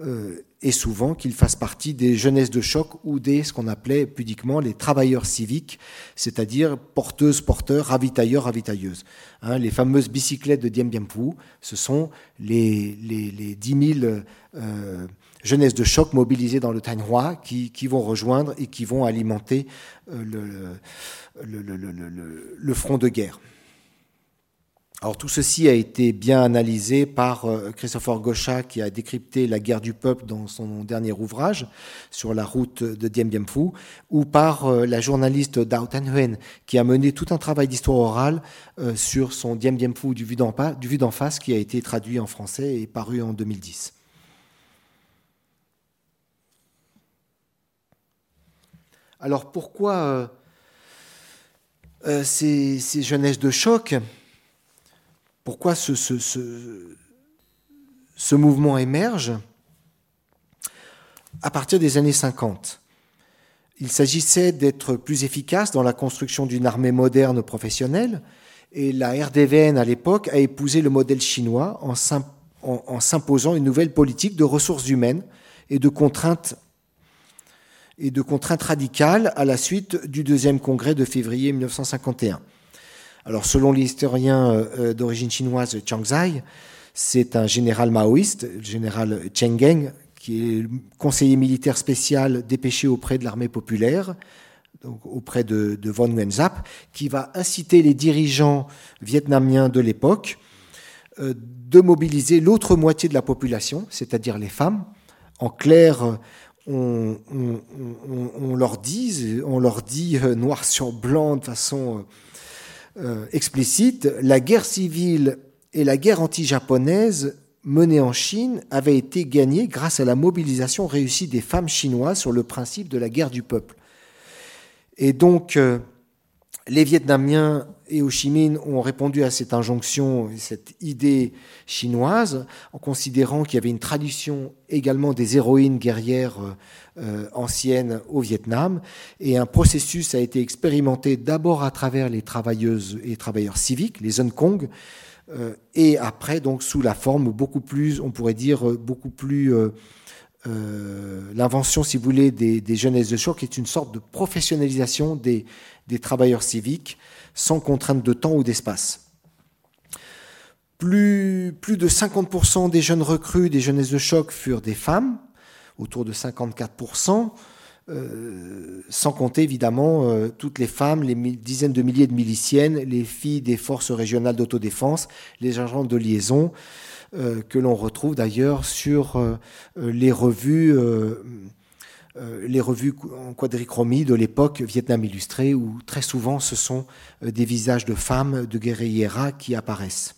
euh, et souvent qu'ils fassent partie des jeunesses de choc ou des ce qu'on appelait pudiquement les travailleurs civiques, c'est-à-dire porteuses, porteurs, ravitailleurs, ravitailleuses. Hein, les fameuses bicyclettes de Dien Bien Phu, ce sont les, les, les 10 000 euh, jeunesses de choc mobilisées dans le Thanh qui, vont rejoindre et qui vont alimenter euh, le, front de guerre. Alors tout ceci a été bien analysé par euh, Christopher Gauchat qui a décrypté la guerre du peuple dans son dernier ouvrage sur la route de Dien Bien Phu ou par euh, la journaliste Dao Tan Huen qui a mené tout un travail d'histoire orale sur son Dien Bien Phu du vu d'en face qui a été traduit en français et paru en 2010. Alors pourquoi ces, ces jeunesses de choc pourquoi ce, ce, mouvement émerge à partir des années 50. Il s'agissait d'être plus efficace dans la construction d'une armée moderne professionnelle, et la RDVN à l'époque a épousé le modèle chinois en s'imposant une nouvelle politique de ressources humaines et de contraintes et de contraintes radicales à la suite du deuxième congrès de février 1951. Alors, selon l'historien euh, d'origine chinoise Chiang Zai, c'est un général maoïste, le général Chen Geng, qui est conseiller militaire spécial dépêché auprès de l'armée populaire, donc auprès de, Von Wenzap, qui va inciter les dirigeants vietnamiens de l'époque euh, de mobiliser l'autre moitié de la population, c'est-à-dire les femmes. En clair, on, leur dit, on leur dit euh, noir sur blanc de façon euh, explicite, la guerre civile et la guerre anti-japonaise menée en Chine avaient été gagnées grâce à la mobilisation réussie des femmes chinoises sur le principe de la guerre du peuple. Et donc, euh, les Vietnamiens et Ho Chi Minh ont répondu à cette injonction, cette idée chinoise, en considérant qu'il y avait une tradition également des héroïnes guerrières euh, anciennes au Vietnam, et un processus a été expérimenté d'abord à travers les travailleuses et travailleurs civiques, les Hong Kong, euh, et après donc sous la forme beaucoup plus, on pourrait dire beaucoup plus euh, euh, l'invention, si vous voulez, des, des jeunesses de choc est une sorte de professionnalisation des, des travailleurs civiques sans contrainte de temps ou d'espace. Plus, plus de 50% des jeunes recrues des jeunesses de choc furent des femmes, autour de 54%, euh, sans compter évidemment euh, toutes les femmes, les dizaines de milliers de miliciennes, les filles des forces régionales d'autodéfense, les agents de liaison, euh, que l'on retrouve d'ailleurs sur les revues les revues en quadrichromie de l'époque Vietnam illustré, où très souvent ce sont des visages de femmes, de guerrieras qui apparaissent.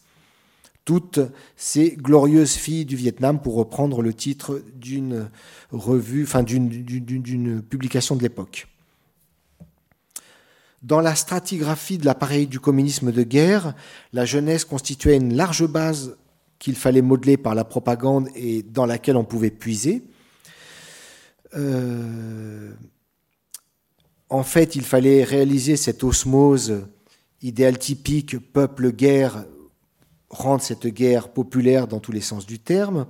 Toutes ces glorieuses filles du Vietnam, pour reprendre le titre d'une revue, enfin d'une publication de l'époque. Dans la stratigraphie de l'appareil du communisme de guerre, la jeunesse constituait une large base qu'il fallait modeler par la propagande et dans laquelle on pouvait puiser. Euh, en fait, il fallait réaliser cette osmose idéal typique peuple-guerre, rendre cette guerre populaire dans tous les sens du terme.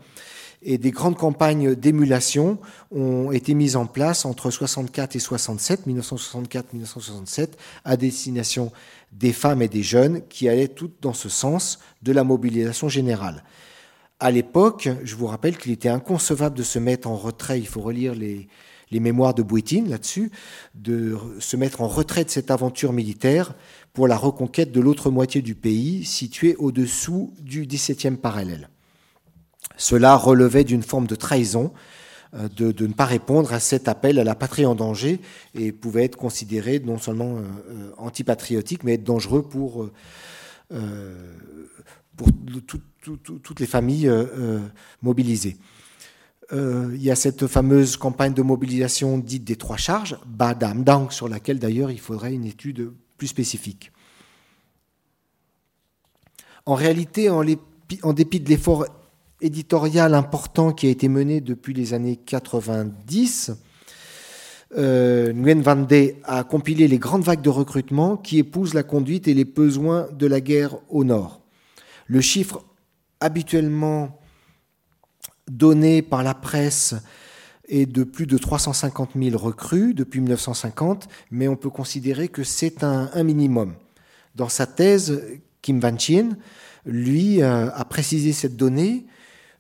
Et des grandes campagnes d'émulation ont été mises en place entre 64 et 67, 1964-1967, à destination des femmes et des jeunes qui allaient toutes dans ce sens de la mobilisation générale. À l'époque, je vous rappelle qu'il était inconcevable de se mettre en retrait, il faut relire les, mémoires de Bouétine là-dessus, de se mettre en retrait de cette aventure militaire pour la reconquête de l'autre moitié du pays, située au-dessous du 17e parallèle. Cela relevait d'une forme de trahison euh, de, ne pas répondre à cet appel à la patrie en danger et pouvait être considéré non seulement euh, euh, antipatriotique, mais être dangereux pour, pour toutes les familles mobilisées. il y a cette fameuse campagne de mobilisation dite des trois charges, Badam Dang, sur laquelle d'ailleurs il faudrait une étude plus spécifique. En réalité, en, dépit de l'effort éditorial important qui a été mené depuis les années 90, euh, Nguyen Van De a compilé les grandes vagues de recrutement qui épousent la conduite et les besoins de la guerre au nord. Le chiffre habituellement donné par la presse est de plus de 350 000 recrues depuis 1950, mais on peut considérer que c'est un, minimum. Dans sa thèse, Kim Van Chien, lui, euh, a précisé cette donnée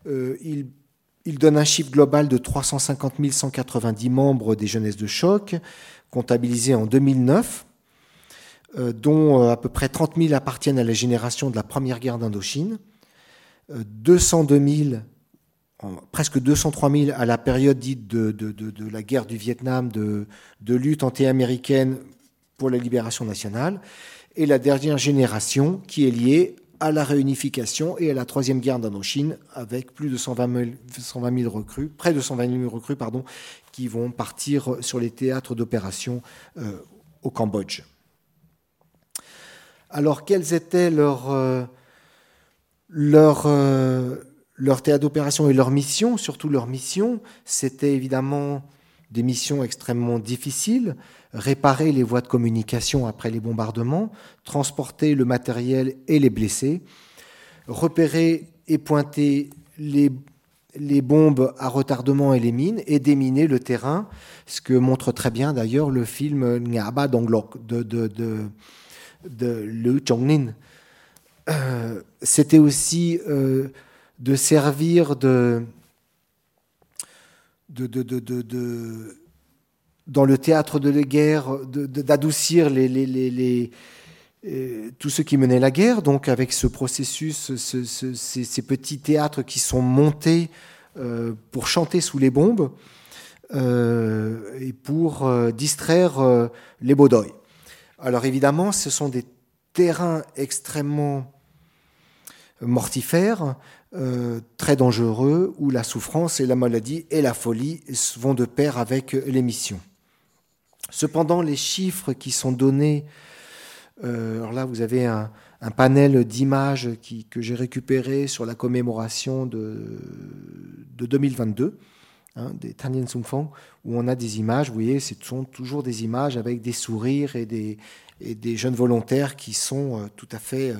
euh, il, donne un chiffre global de 350 190 membres des jeunesses de choc, comptabilisés en 2009, euh, dont à peu près 30 000 appartiennent à la génération de la première guerre d'Indochine, 202 000 presque 203 000 à la période dite de, de, la guerre du Vietnam, de, lutte anti-américaine pour la libération nationale, et la dernière génération qui est liée à la réunification et à la troisième guerre d'Indochine, avec plus de 120 000, recrues, près de 120 000 recrues, pardon, qui vont partir sur les théâtres d'opération euh, au Cambodge. Alors, quels étaient leurs, euh, euh, leurs, théâtres d'opération et leurs missions Surtout leurs missions, c'était évidemment des missions extrêmement difficiles, réparer les voies de communication après les bombardements, transporter le matériel et les blessés, repérer et pointer les, les bombes à retardement et les mines et déminer le terrain, ce que montre très bien d'ailleurs le film Ngaba Donglok de, de, de, de Liu Chongnin. Euh, c'était aussi euh, de servir de, de, de, dans le théâtre de la guerre, d'adoucir les, les, les, euh, tout ce qui menait la guerre, donc avec ce processus, ces, petits théâtres qui sont montés pour chanter sous les bombes et pour distraire les Baudoy. Alors évidemment, ce sont des terrains extrêmement mortifères, très dangereux, où la souffrance et la maladie et la folie vont de pair avec les missions. Cependant, les chiffres qui sont donnés, euh, alors là, vous avez un, panel d'images que j'ai récupéré sur la commémoration de, 2022 hein, des Tanien Sumfang, où on a des images, vous voyez, ce sont toujours des images avec des sourires et des, jeunes volontaires qui sont euh, tout à fait... Euh,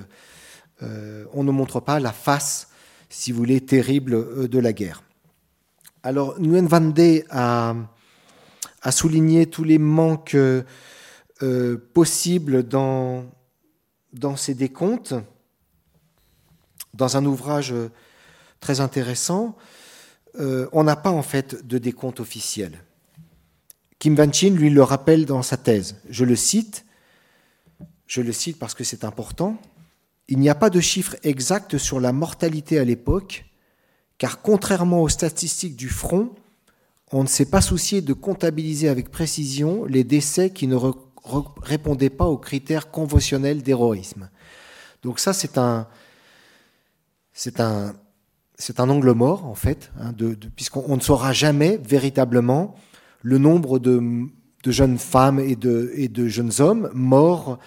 on ne montre pas la face, si vous voulez, terrible de la guerre. Alors, Nguyen Van De a à souligner tous les manques euh, possibles dans, dans ces décomptes, dans un ouvrage très intéressant. Euh, on n'a pas en fait de décompte officiel. Kim Van Chin lui le rappelle dans sa thèse. Je le cite, je le cite parce que c'est important. Il n'y a pas de chiffre exact sur la mortalité à l'époque, car contrairement aux statistiques du front, on ne s'est pas soucié de comptabiliser avec précision les décès qui ne répondaient pas aux critères conventionnels d'héroïsme. Donc ça, c'est un, angle mort en fait, hein, puisqu'on ne saura jamais véritablement le nombre de jeunes femmes et de, et de jeunes hommes morts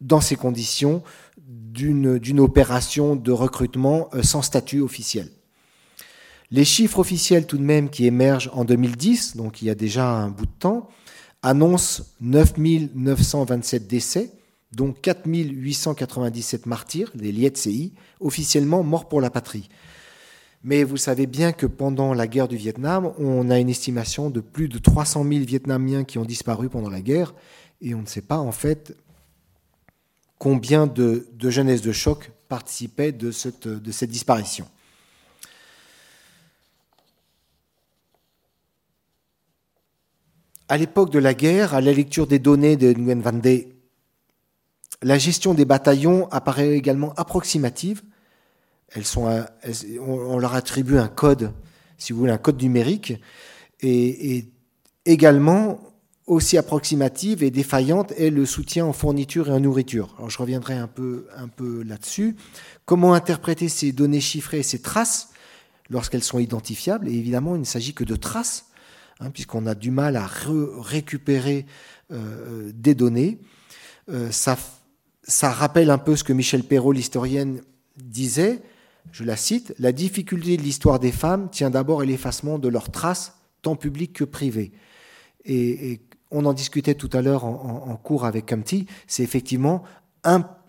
dans ces conditions d'une opération de recrutement sans statut officiel. Les chiffres officiels tout de même qui émergent en 2010, donc il y a déjà un bout de temps, annoncent 9 927 décès, dont 4 897 martyrs, les Lietsei, officiellement morts pour la patrie. Mais vous savez bien que pendant la guerre du Vietnam, on a une estimation de plus de 300 000 Vietnamiens qui ont disparu pendant la guerre, et on ne sait pas en fait combien de, de jeunesse de choc participaient de cette, disparition. À l'époque de la guerre, à la lecture des données de Nguyen Van De, la gestion des bataillons apparaît également approximative. On leur attribue un code, si vous voulez, un code numérique, et, également aussi approximative et défaillante est le soutien en fourniture et en nourriture. Alors je reviendrai un peu, un peu là-dessus. Comment interpréter ces données chiffrées, ces traces, lorsqu'elles sont identifiables? Et évidemment, il ne s'agit que de traces Hein, puisqu'on a du mal à récupérer euh, des données. Euh, ça, ça rappelle un peu ce que Michel Perrault, l'historienne, disait, je la cite, La difficulté de l'histoire des femmes tient d'abord à l'effacement de leurs traces, tant publiques que privées. Et, on en discutait tout à l'heure en, cours avec Comty, c'est effectivement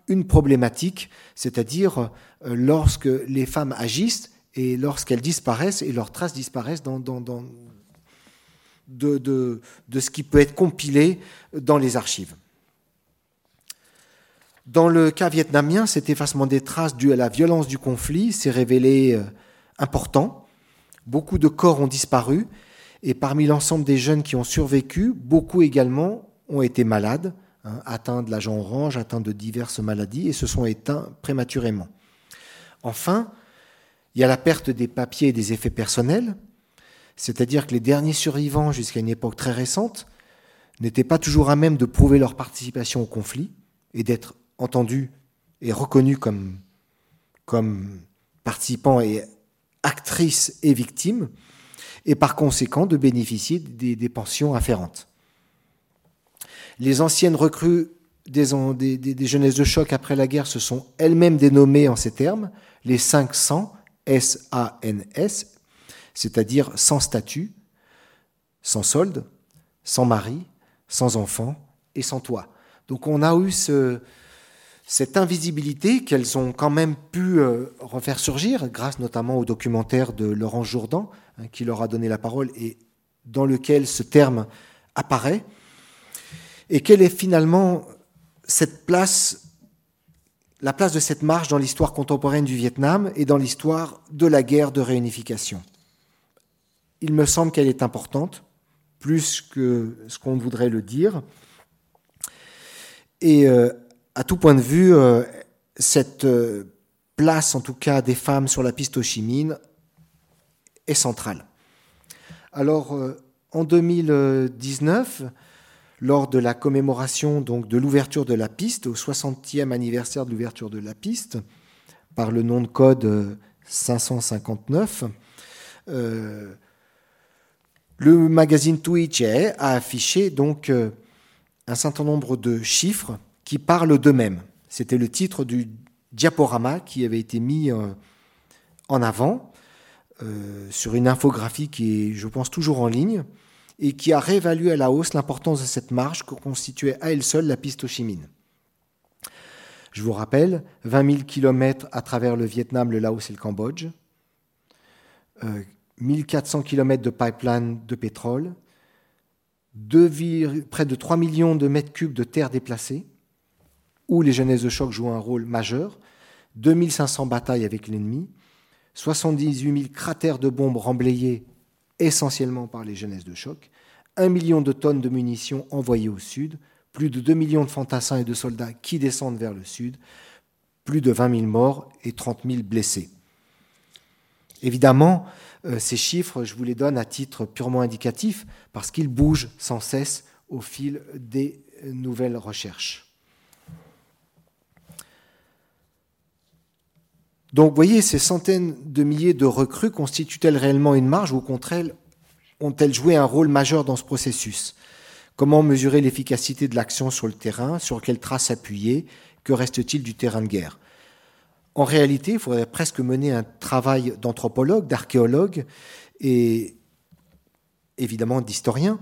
une problématique, c'est-à-dire euh, lorsque les femmes agissent et lorsqu'elles disparaissent et leurs traces disparaissent dans, de, ce qui peut être compilé dans les archives. Dans le cas vietnamien, cet effacement des traces dû à la violence du conflit s'est révélé euh, important. Beaucoup de corps ont disparu et parmi l'ensemble des jeunes qui ont survécu, beaucoup également ont été malades, hein, atteints de l'agent orange, atteints de diverses maladies et se sont éteints prématurément. Enfin, il y a la perte des papiers et des effets personnels, c'est-à-dire que les derniers survivants, jusqu'à une époque très récente, n'étaient pas toujours à même de prouver leur participation au conflit et d'être entendus et reconnus comme, comme participants et actrices et victimes, et par conséquent de bénéficier des, pensions afférentes. Les anciennes recrues des, jeunesses de choc après la guerre se sont elles-mêmes dénommées en ces termes, les 500, S-A-N-S, c'est-à-dire sans statut, sans solde, sans mari, sans enfant et sans toit. Donc on a eu cette invisibilité qu'elles ont quand même pu euh, refaire surgir, grâce notamment au documentaire de Laurent Jourdan, hein, qui leur a donné la parole et dans lequel ce terme apparaît. Et quelle est finalement cette place, la place de cette marche dans l'histoire contemporaine du Vietnam et dans l'histoire de la guerre de réunification? Il me semble qu'elle est importante, plus que ce qu'on voudrait le dire. Et euh, à tout point de vue, euh, cette euh, place, en tout cas des femmes sur la piste Ho Chi Minh, est centrale. Alors, en 2019, lors de la commémoration donc, de l'ouverture de la piste, au 60e anniversaire de l'ouverture de la piste, par le nom de code 559, le magazine Twitch a affiché donc euh, un certain nombre de chiffres qui parlent d'eux-mêmes. C'était le titre du diaporama qui avait été mis euh, en avant euh, sur une infographie qui est, je pense, toujours en ligne et qui a réévalué à la hausse l'importance de cette marche que constituait à elle seule la piste Ho Chi Minh. Je vous rappelle, 20 000 km à travers le Vietnam, le Laos et le Cambodge, 1400 km de pipeline de pétrole, près de 3 millions de mètres cubes de terre déplacée, où les jeunesses de choc jouent un rôle majeur, 2500 batailles avec l'ennemi, 78 000 cratères de bombes remblayés essentiellement par les jeunesses de choc, 1 million de tonnes de munitions envoyées au sud, plus de 2 millions de fantassins et de soldats qui descendent vers le sud, plus de 20 000 morts et 30 000 blessés. Évidemment, euh, ces chiffres, je vous les donne à titre purement indicatif parce qu'ils bougent sans cesse au fil des nouvelles recherches. Donc, vous voyez, ces centaines de milliers de recrues constituent-elles réellement une marge ou au contraire, ont-elles joué un rôle majeur dans ce processus? Comment mesurer l'efficacité de l'action sur le terrain? Sur quelles traces appuyer? Que reste-t-il du terrain de guerre? En réalité, il faudrait presque mener un travail d'anthropologue, d'archéologue et évidemment d'historien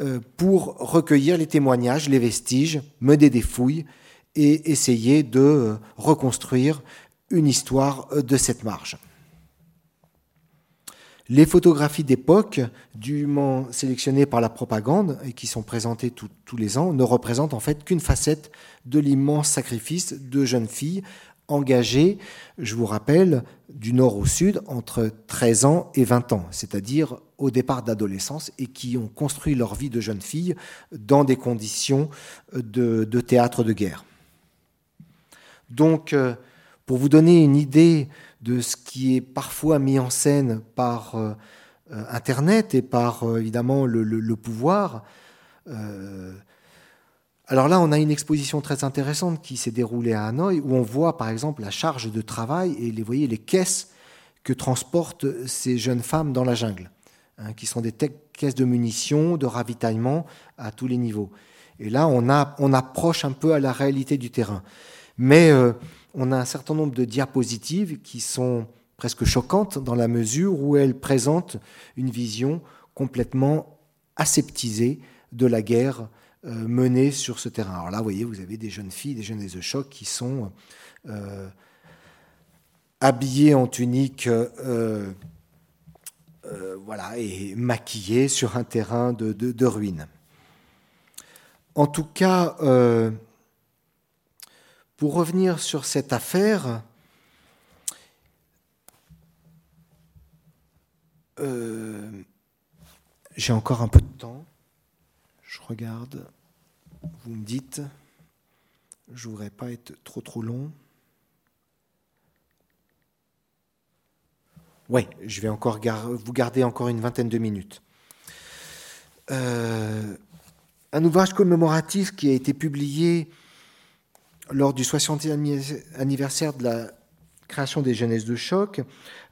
euh, pour recueillir les témoignages, les vestiges, mener des fouilles et essayer de reconstruire une histoire de cette marge. Les photographies d'époque, dûment sélectionnées par la propagande et qui sont présentées tous les ans, ne représentent en fait qu'une facette de l'immense sacrifice de jeunes filles engagées, je vous rappelle, du nord au sud entre 13 ans et 20 ans, c'est-à-dire au départ d'adolescence et qui ont construit leur vie de jeunes filles dans des conditions de, de théâtre de guerre. Donc, euh, pour vous donner une idée de ce qui est parfois mis en scène par euh, euh, Internet et par euh, évidemment le, pouvoir. alors là, on a une exposition très intéressante qui s'est déroulée à Hanoï, où on voit par exemple la charge de travail et les, voyez, les caisses que transportent ces jeunes femmes dans la jungle, hein, qui sont des caisses de munitions, de ravitaillement à tous les niveaux. Et là, on, approche un peu à la réalité du terrain. Mais on a un certain nombre de diapositives qui sont presque choquantes dans la mesure où elles présentent une vision complètement aseptisée de la guerre euh, menée sur ce terrain. Alors là, vous voyez, vous avez des jeunes filles, des jeunes de choc qui sont euh, habillées en tunique euh, et maquillées sur un terrain de ruines. En tout cas, pour revenir sur cette affaire, euh, j'ai encore un peu de temps. Je regarde. Vous me dites. Je ne voudrais pas être trop trop long. Oui, je vais encore vous garder encore une vingtaine de minutes. Euh, un ouvrage commémoratif qui a été publié lors du 60e anniversaire de la création des jeunesses de choc,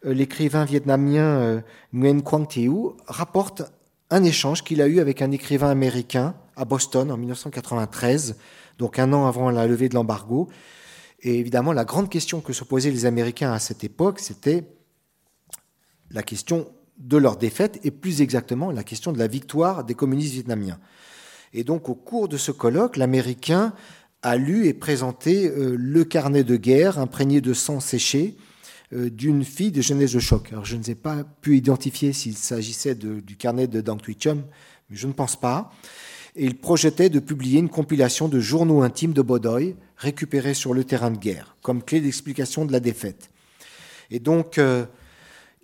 euh, l'écrivain vietnamien euh, Nguyen Quang Thieu rapporte un échange qu'il a eu avec un écrivain américain à Boston en 1993, donc un an avant la levée de l'embargo. Et évidemment, la grande question que se posaient les Américains à cette époque, c'était la question de leur défaite et plus exactement la question de la victoire des communistes vietnamiens. Et donc, au cours de ce colloque, l'Américain a lu et présenté euh, le carnet de guerre imprégné de sang séché euh, d'une fille de jeunesse de choc. Alors je ne sais pas pu identifier s'il s'agissait du carnet de Dang Chum, mais je ne pense pas. Et il projetait de publier une compilation de journaux intimes de Bodoy récupérés sur le terrain de guerre, comme clé d'explication de la défaite. Et donc, euh,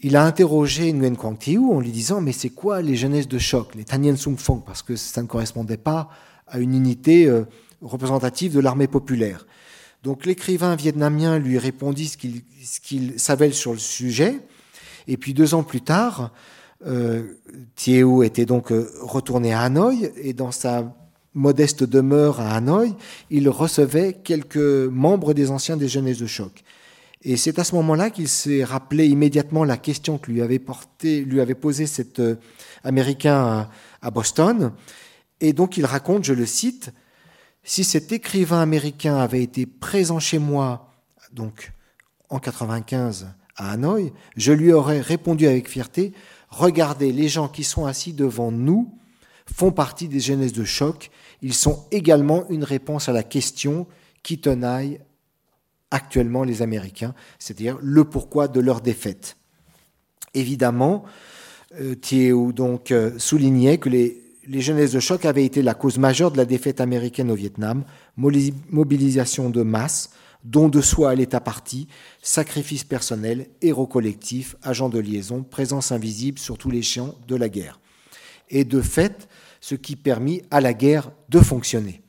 il a interrogé Nguyen Quang Thieu en lui disant Mais c'est quoi les jeunesses de choc, les Tanien Sung Phong? Parce que ça ne correspondait pas à une unité représentatif de l'armée populaire. Donc l'écrivain vietnamien lui répondit ce qu'il savait sur le sujet. Et puis deux ans plus tard, euh, Thieu était donc euh, retourné à Hanoï et dans sa modeste demeure à Hanoï, il recevait quelques membres des anciens des jeunesses de choc. Et c'est à ce moment-là qu'il s'est rappelé immédiatement la question que lui avait, porté, lui avait posée cet euh, Américain à Boston. Et donc il raconte, je le cite, si cet écrivain américain avait été présent chez moi, donc en 95 à Hanoï, je lui aurais répondu avec fierté Regardez, les gens qui sont assis devant nous font partie des jeunesses de choc. Ils sont également une réponse à la question qui tenaille actuellement les Américains, c'est-à-dire le pourquoi de leur défaite. Évidemment, euh, Thieu donc euh, soulignait que les les jeunesses de choc avaient été la cause majeure de la défaite américaine au Vietnam, mobilisation de masse, don de soi à l'État parti, sacrifice personnel, héros collectif, agent de liaison, présence invisible sur tous les champs de la guerre. Et de fait, ce qui permit à la guerre de fonctionner.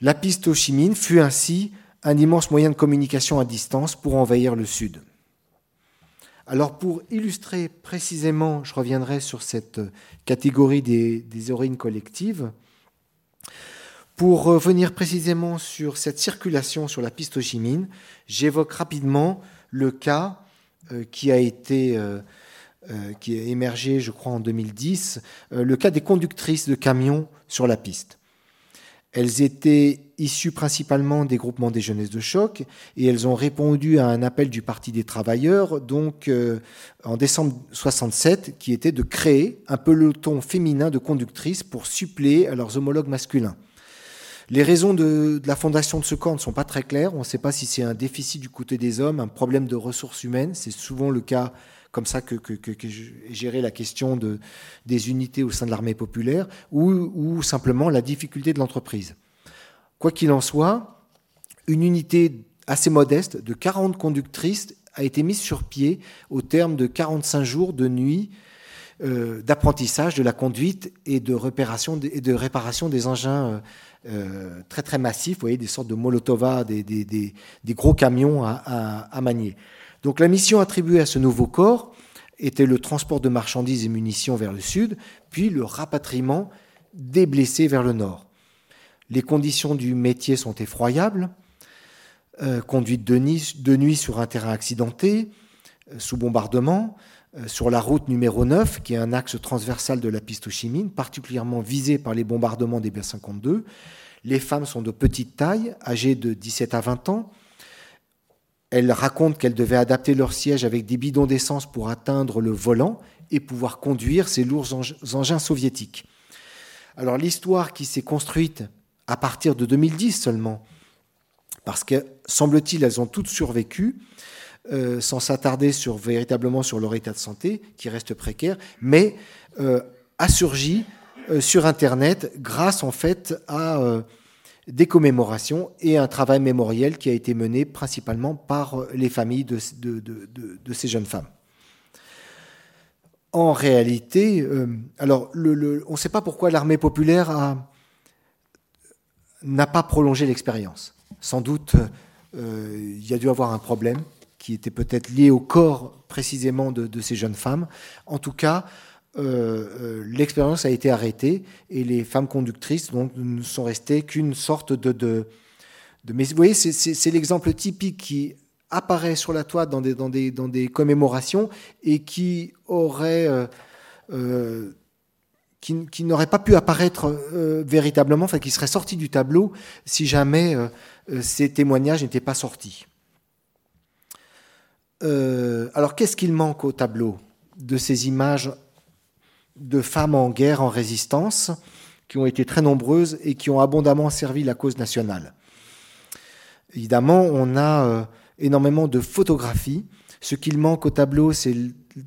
La piste Ho Chi Minh fut ainsi un immense moyen de communication à distance pour envahir le Sud. Alors pour illustrer précisément, je reviendrai sur cette catégorie des, des collectives, pour revenir précisément sur cette circulation sur la piste Ho Chi Minh, j'évoque rapidement le cas euh, qui a été euh, qui a émergé, je crois, en 2010, le cas des conductrices de camions sur la piste. Elles étaient issues principalement des groupements des jeunesses de choc et elles ont répondu à un appel du Parti des travailleurs, donc euh, en décembre 67, qui était de créer un peloton féminin de conductrices pour suppléer à leurs homologues masculins. Les raisons de, la fondation de ce corps ne sont pas très claires. On ne sait pas si c'est un déficit du côté des hommes, un problème de ressources humaines. C'est souvent le cas comme ça que, géré la question de, des unités au sein de l'armée populaire, ou simplement la difficulté de l'entreprise. Quoi qu'il en soit, une unité assez modeste de 40 conductrices a été mise sur pied au terme de 45 jours de nuit euh, d'apprentissage de la conduite et de, réparation, et de réparation des engins euh, euh, très très massifs, vous voyez, des sortes de molotova, des, gros camions à manier. Donc la mission attribuée à ce nouveau corps était le transport de marchandises et munitions vers le sud, puis le rapatriement des blessés vers le nord. Les conditions du métier sont effroyables. Euh, conduite de nuit, sur un terrain accidenté, euh, sous bombardement, euh, sur la route numéro 9, qui est un axe transversal de la piste Chimine, particulièrement visé par les bombardements des B-52. Les femmes sont de petite taille, âgées de 17 à 20 ans, elles racontent qu'elles devaient adapter leur siège avec des bidons d'essence pour atteindre le volant et pouvoir conduire ces lourds engins soviétiques. Alors l'histoire qui s'est construite à partir de 2010 seulement, parce que semble-t-il elles ont toutes survécu, euh, sans s'attarder sur, véritablement sur leur état de santé, qui reste précaire, mais euh, a surgi euh, sur Internet grâce en fait à des commémorations et un travail mémoriel qui a été mené principalement par les familles de, ces jeunes femmes. En réalité, alors on ne sait pas pourquoi l'armée populaire n'a pas prolongé l'expérience. Sans doute, euh, il y a dû avoir un problème qui était peut-être lié au corps précisément de, ces jeunes femmes. En tout cas, euh, euh, l'expérience a été arrêtée et les femmes conductrices ne sont restées qu'une sorte de, de, Mais vous voyez, c'est l'exemple typique qui apparaît sur la toile dans des, dans des, dans des commémorations et qui aurait. Qui, n'aurait pas pu apparaître véritablement, enfin qui serait sorti du tableau si jamais ces témoignages n'étaient pas sortis. alors qu'est-ce qu'il manque au tableau de ces images de femmes en guerre, en résistance, qui ont été très nombreuses et qui ont abondamment servi la cause nationale? Évidemment, on a euh, énormément de photographies. Ce qu'il manque au tableau, c'est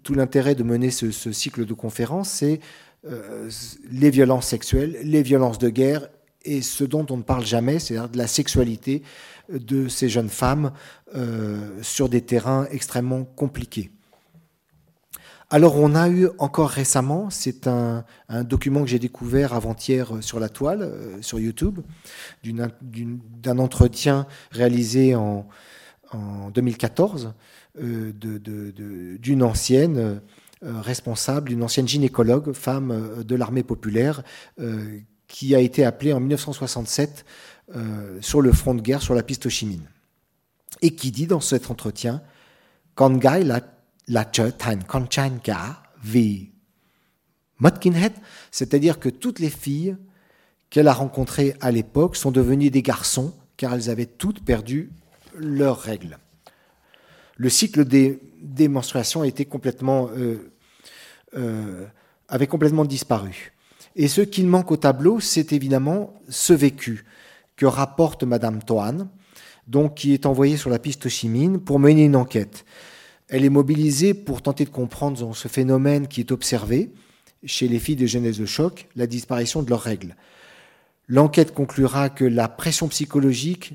tout l'intérêt de mener ce, cycle de conférences, c'est euh, les violences sexuelles, les violences de guerre et ce dont on ne parle jamais, c'est-à-dire de la sexualité de ces jeunes femmes euh, sur des terrains extrêmement compliqués. Alors on a eu encore récemment, c'est un, document que j'ai découvert avant-hier euh, sur la toile, sur YouTube, d'un entretien réalisé en, 2014 euh, d'une ancienne responsable, d'une ancienne gynécologue, femme de l'armée populaire, qui a été appelée en 1967 sur le front de guerre sur la piste Ho Chi Minh. Et qui dit dans cet entretien, Kangai la la c'est-à-dire que toutes les filles qu'elle a rencontrées à l'époque sont devenues des garçons car elles avaient toutes perdu leurs règles. Le cycle des, menstruations était complètement, euh, euh, avait complètement disparu. Et ce qu'il manque au tableau, c'est évidemment ce vécu que rapporte Madame Toan, donc qui est envoyée sur la piste Chimine pour mener une enquête. Elle est mobilisée pour tenter de comprendre ce phénomène qui est observé chez les filles de genèse de choc, la disparition de leurs règles. L'enquête conclura que la pression psychologique,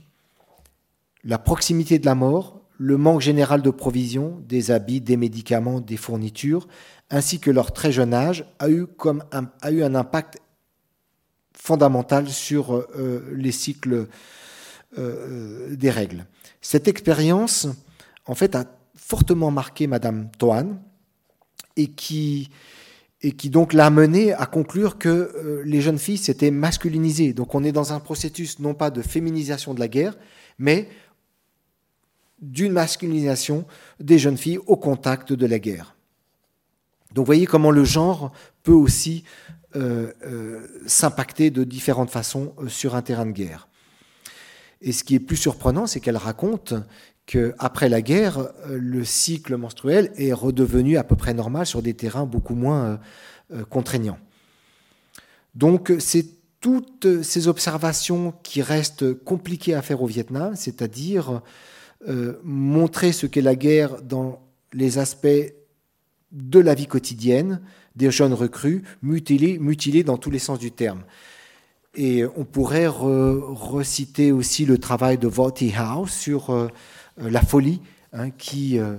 la proximité de la mort, le manque général de provisions, des habits, des médicaments, des fournitures, ainsi que leur très jeune âge, a eu, un, impact fondamental sur euh, les cycles euh, des règles. Cette expérience, en fait, a fortement marqué Madame Toan et qui, et qui donc l'a amené à conclure que euh, les jeunes filles s'étaient masculinisées. Donc on est dans un processus non pas de féminisation de la guerre, mais d'une masculinisation des jeunes filles au contact de la guerre. Donc voyez comment le genre peut aussi euh, euh, s'impacter de différentes façons euh, sur un terrain de guerre. Et ce qui est plus surprenant, c'est qu'elle raconte qu'après la guerre, le cycle menstruel est redevenu à peu près normal sur des terrains beaucoup moins contraignants. Donc c'est toutes ces observations qui restent compliquées à faire au Vietnam, c'est-à-dire montrer ce qu'est la guerre dans les aspects de la vie quotidienne des jeunes recrues, mutilés, dans tous les sens du terme. Et on pourrait reciter aussi le travail de Vaughty House sur euh, la folie, hein, qui, euh,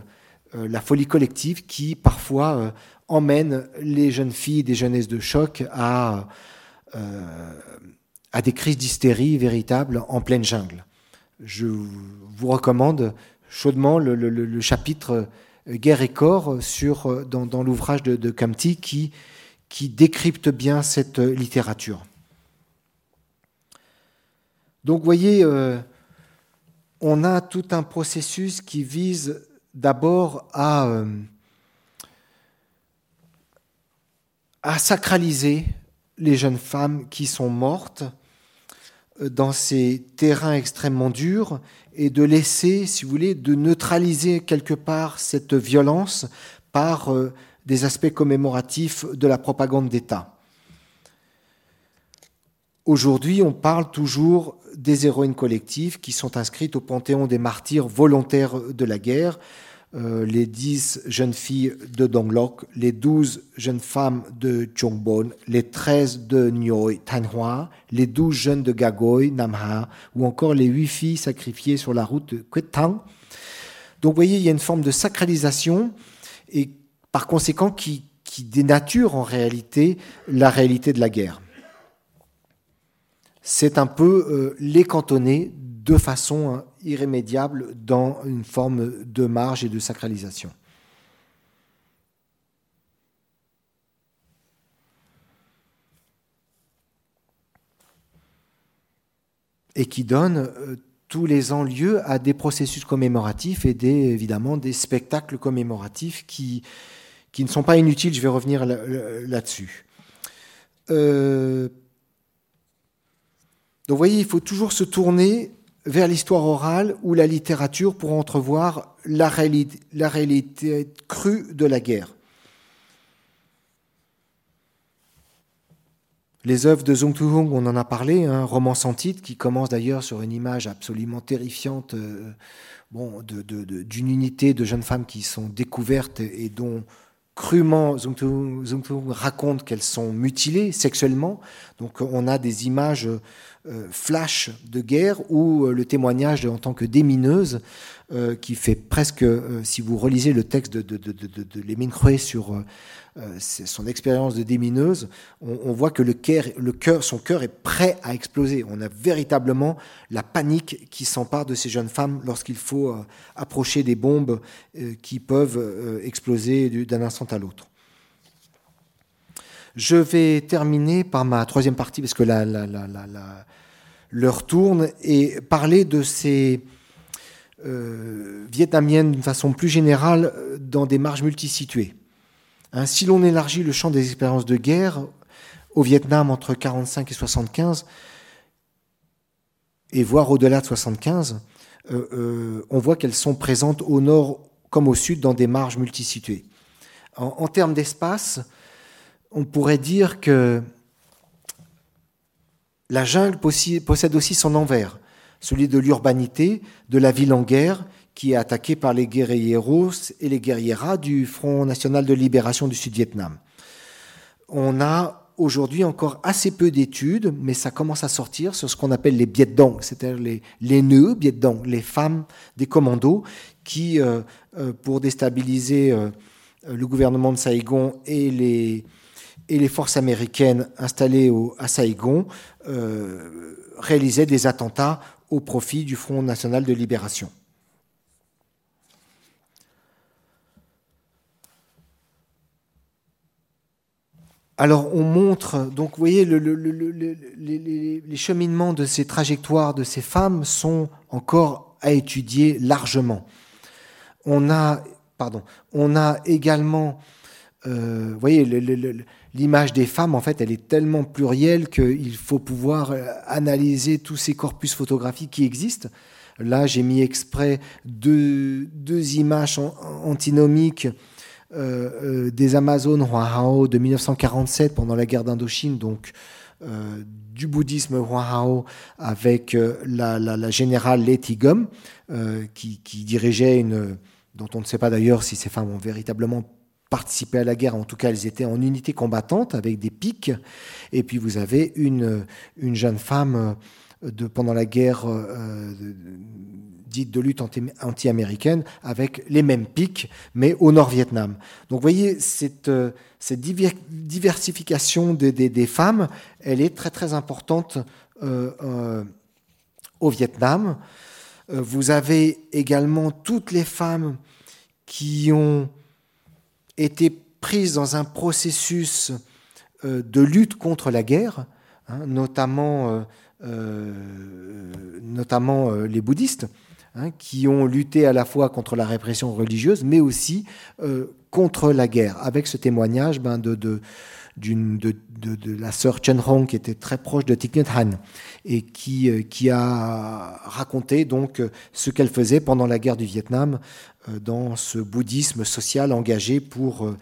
euh, la folie collective qui parfois emmène les jeunes filles des jeunesses de choc à, à des crises d'hystérie véritables en pleine jungle. Je vous recommande chaudement le, chapitre Guerre et corps sur, euh, dans, l'ouvrage de, de qui, décrypte bien cette euh, littérature. Donc vous voyez, euh, on a tout un processus qui vise d'abord à sacraliser les jeunes femmes qui sont mortes dans ces terrains extrêmement durs et de laisser, si vous voulez, de neutraliser quelque part cette violence par euh, des aspects commémoratifs de la propagande d'État. Aujourd'hui, on parle toujours des héroïnes collectives qui sont inscrites au panthéon des martyrs volontaires de la guerre, euh, les 10 jeunes filles de Donglok, les 12 jeunes femmes de Chongbon, les 13 de Nyoi, Tanhua, les 12 jeunes de Gagoi, Namha, ou encore les 8 filles sacrifiées sur la route de Kwetang. Donc vous voyez, il y a une forme de sacralisation et par conséquent qui, dénature en réalité la réalité de la guerre. C'est un peu euh, les cantonner de façon hein, irrémédiable dans une forme de marge et de sacralisation. Et qui donne euh, tous les ans lieu à des processus commémoratifs et évidemment des spectacles commémoratifs qui, qui ne sont pas inutiles, je vais revenir là-dessus. Euh, donc vous voyez, il faut toujours se tourner vers l'histoire orale ou la littérature pour entrevoir la réalité, crue de la guerre. Les œuvres de Zhong Tuhung, on en a parlé, un roman sans titre qui commence d'ailleurs sur une image absolument terrifiante euh, d'une unité de jeunes femmes qui sont découvertes et dont crûment Zhong Tuhung raconte qu'elles sont mutilées sexuellement. Donc on a des images flash de guerre ou euh, le témoignage en tant que démineuse euh, qui fait presque, si vous relisez le texte de, de, de, de, de sur son expérience de démineuse, on, voit que le cœur, le cœur, son cœur est prêt à exploser. On a véritablement la panique qui s'empare de ces jeunes femmes lorsqu'il faut approcher des bombes qui peuvent exploser d'un instant à l'autre. Je vais terminer par ma troisième partie, parce que la, l'heure tourne, et parler de ces euh, Vietnamiennes d'une façon plus générale dans des marges multisituées. Hein, si l'on élargit le champ des expériences de guerre au Vietnam entre 45 et 75, et voire au-delà de 75, euh, euh, on voit qu'elles sont présentes au nord comme au sud dans des marges multisituées. en termes d'espace, on pourrait dire que la jungle possède aussi son envers, celui de l'urbanité, de la ville en guerre, qui est attaquée par les guerrieros et les guerrieras du Front national de libération du Sud-Vietnam. On a aujourd'hui encore assez peu d'études, mais ça commence à sortir sur ce qu'on appelle les Biet Dong, c'est-à-dire les, nœuds les femmes des commandos qui, euh, euh, pour déstabiliser euh, le gouvernement de Saigon et les, et les forces américaines installées à Saïgon euh, réalisaient des attentats au profit du Front national de libération. Alors on montre, donc vous voyez, les, cheminements de ces trajectoires de ces femmes sont encore à étudier largement. On a, pardon, on a également vous voyez, l'image des femmes, en fait, elle est tellement plurielle qu'il faut pouvoir analyser tous ces corpus photographiques qui existent. Là, j'ai mis exprès deux, images antinomiques euh, des Amazones Huahao de 1947 pendant la guerre d'Indochine, donc euh, du bouddhisme Huahao avec euh, la, générale Leti Gum, qui, dirigeait une, dont on ne sait pas d'ailleurs si ces femmes ont véritablement participé à la guerre, en tout cas elles étaient en unité combattante avec des pics, et puis vous avez une, une jeune femme de, pendant la guerre dite de lutte anti-américaine avec les mêmes pics, mais au Nord-Vietnam. Donc vous voyez, cette, euh, cette diversification des, des, femmes, elle est très très importante euh, euh, au Vietnam. Vous avez également toutes les femmes qui ont été prises dans un processus de lutte contre la guerre, hein, notamment, notamment les bouddhistes. Hein, qui ont lutté à la fois contre la répression religieuse, mais aussi euh, contre la guerre, avec ce témoignage ben, de, de, de, la sœur Chen Hong, qui était très proche de Thich Nhat Hanh, et qui, euh, qui a raconté donc ce qu'elle faisait pendant la guerre du Vietnam euh, dans ce bouddhisme social engagé pour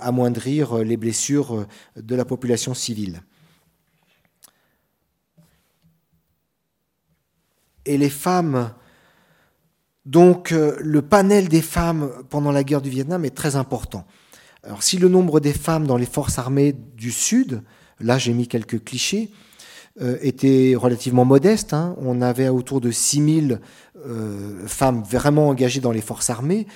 amoindrir les blessures de la population civile. Et les femmes donc euh, le panel des femmes pendant la guerre du Vietnam est très important. Alors si le nombre des femmes dans les forces armées du Sud, là j'ai mis quelques clichés, euh, était relativement modeste, hein. on avait autour de 6000 euh, femmes vraiment engagées dans les forces armées,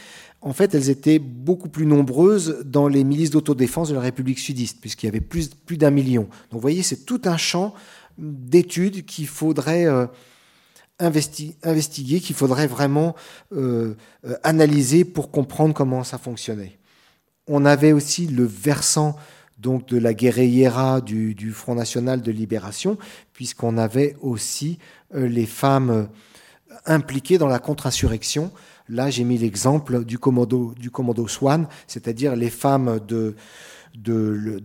en fait elles étaient beaucoup plus nombreuses dans les milices d'autodéfense de la République sudiste, puisqu'il y avait plus, plus d'un million. Donc vous voyez, c'est tout un champ d'études qu'il faudrait investiguer, qu'il faudrait vraiment euh, euh, analyser pour comprendre comment ça fonctionnait. On avait aussi le versant donc de la guerriera du, Front National de Libération, puisqu'on avait aussi euh, les femmes impliquées dans la contre-insurrection. Là, j'ai mis l'exemple du commando, Swan, c'est-à-dire les femmes de,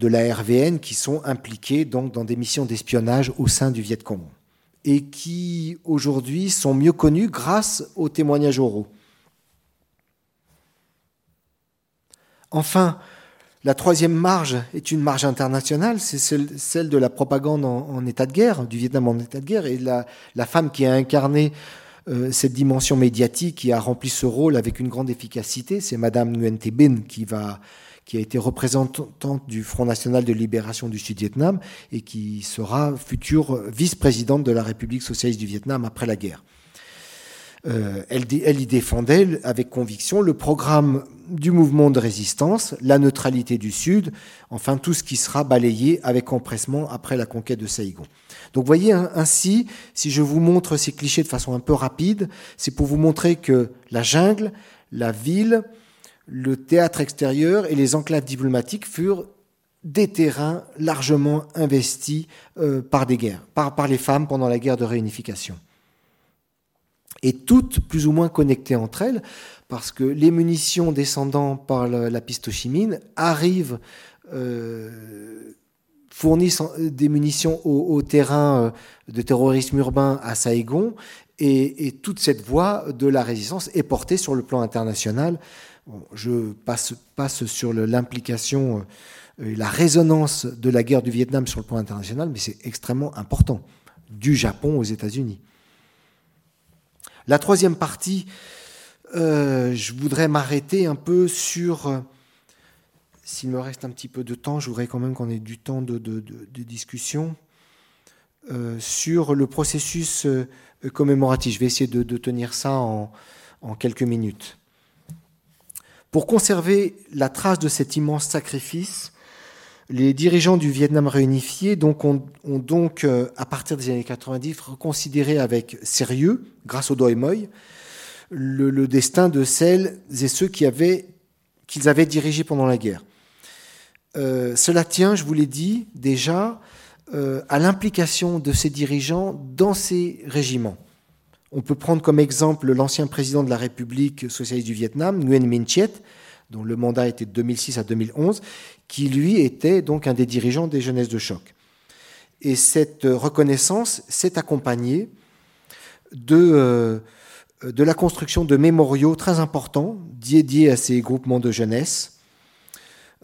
la RVN qui sont impliquées donc dans des missions d'espionnage au sein du Viet Cong et qui aujourd'hui sont mieux connus grâce aux témoignages oraux. Enfin, la troisième marge est une marge internationale, c'est celle, de la propagande en, état de guerre, du Vietnam en état de guerre, et la, femme qui a incarné euh, cette dimension médiatique, qui a rempli ce rôle avec une grande efficacité, c'est Madame Nguyen Thi Binh qui a été représentante du Front National de Libération du Sud-Vietnam et qui sera future vice-présidente de la République socialiste du Vietnam après la guerre. Euh, elle, elle, y défendait avec conviction le programme du mouvement de résistance, la neutralité du Sud, enfin tout ce qui sera balayé avec empressement après la conquête de Saïgon. Donc voyez hein, ainsi, si je vous montre ces clichés de façon un peu rapide, c'est pour vous montrer que la jungle, la ville, le théâtre extérieur et les enclaves diplomatiques furent des terrains largement investis euh, par des guerres, par, par les femmes pendant la guerre de réunification. Et toutes plus ou moins connectées entre elles, parce que les munitions descendant par la, Chi Minh arrivent, euh, fournissent des munitions au, terrain euh, de terrorisme urbain à Saïgon, et, toute cette voie de la résistance est portée sur le plan international je passe, sur l'implication euh, la résonance de la guerre du Vietnam sur le plan international, mais c'est extrêmement important, du Japon aux États-Unis. La troisième partie, euh, je voudrais m'arrêter un peu sur, euh, s'il me reste un petit peu de temps, je voudrais quand même qu'on ait du temps de, discussion, sur le processus commémoratif. Je vais essayer de, tenir ça en quelques minutes. Pour conserver la trace de cet immense sacrifice, les dirigeants du Vietnam réunifié ont, donc, euh, à partir des années 90, reconsidéré avec sérieux, grâce au Doi Moi, le, destin de celles et ceux qu'ils avaient dirigés pendant la guerre. Euh, cela tient, je vous l'ai dit déjà, euh, à l'implication de ces dirigeants dans ces régiments. On peut prendre comme exemple l'ancien président de la République socialiste du Vietnam, Nguyen Minh Chiet, dont le mandat était de 2006 à 2011, qui lui était donc un des dirigeants des jeunesses de choc. Et cette reconnaissance s'est accompagnée de, euh, la construction de mémoriaux très importants dédiés à ces groupements de jeunesse.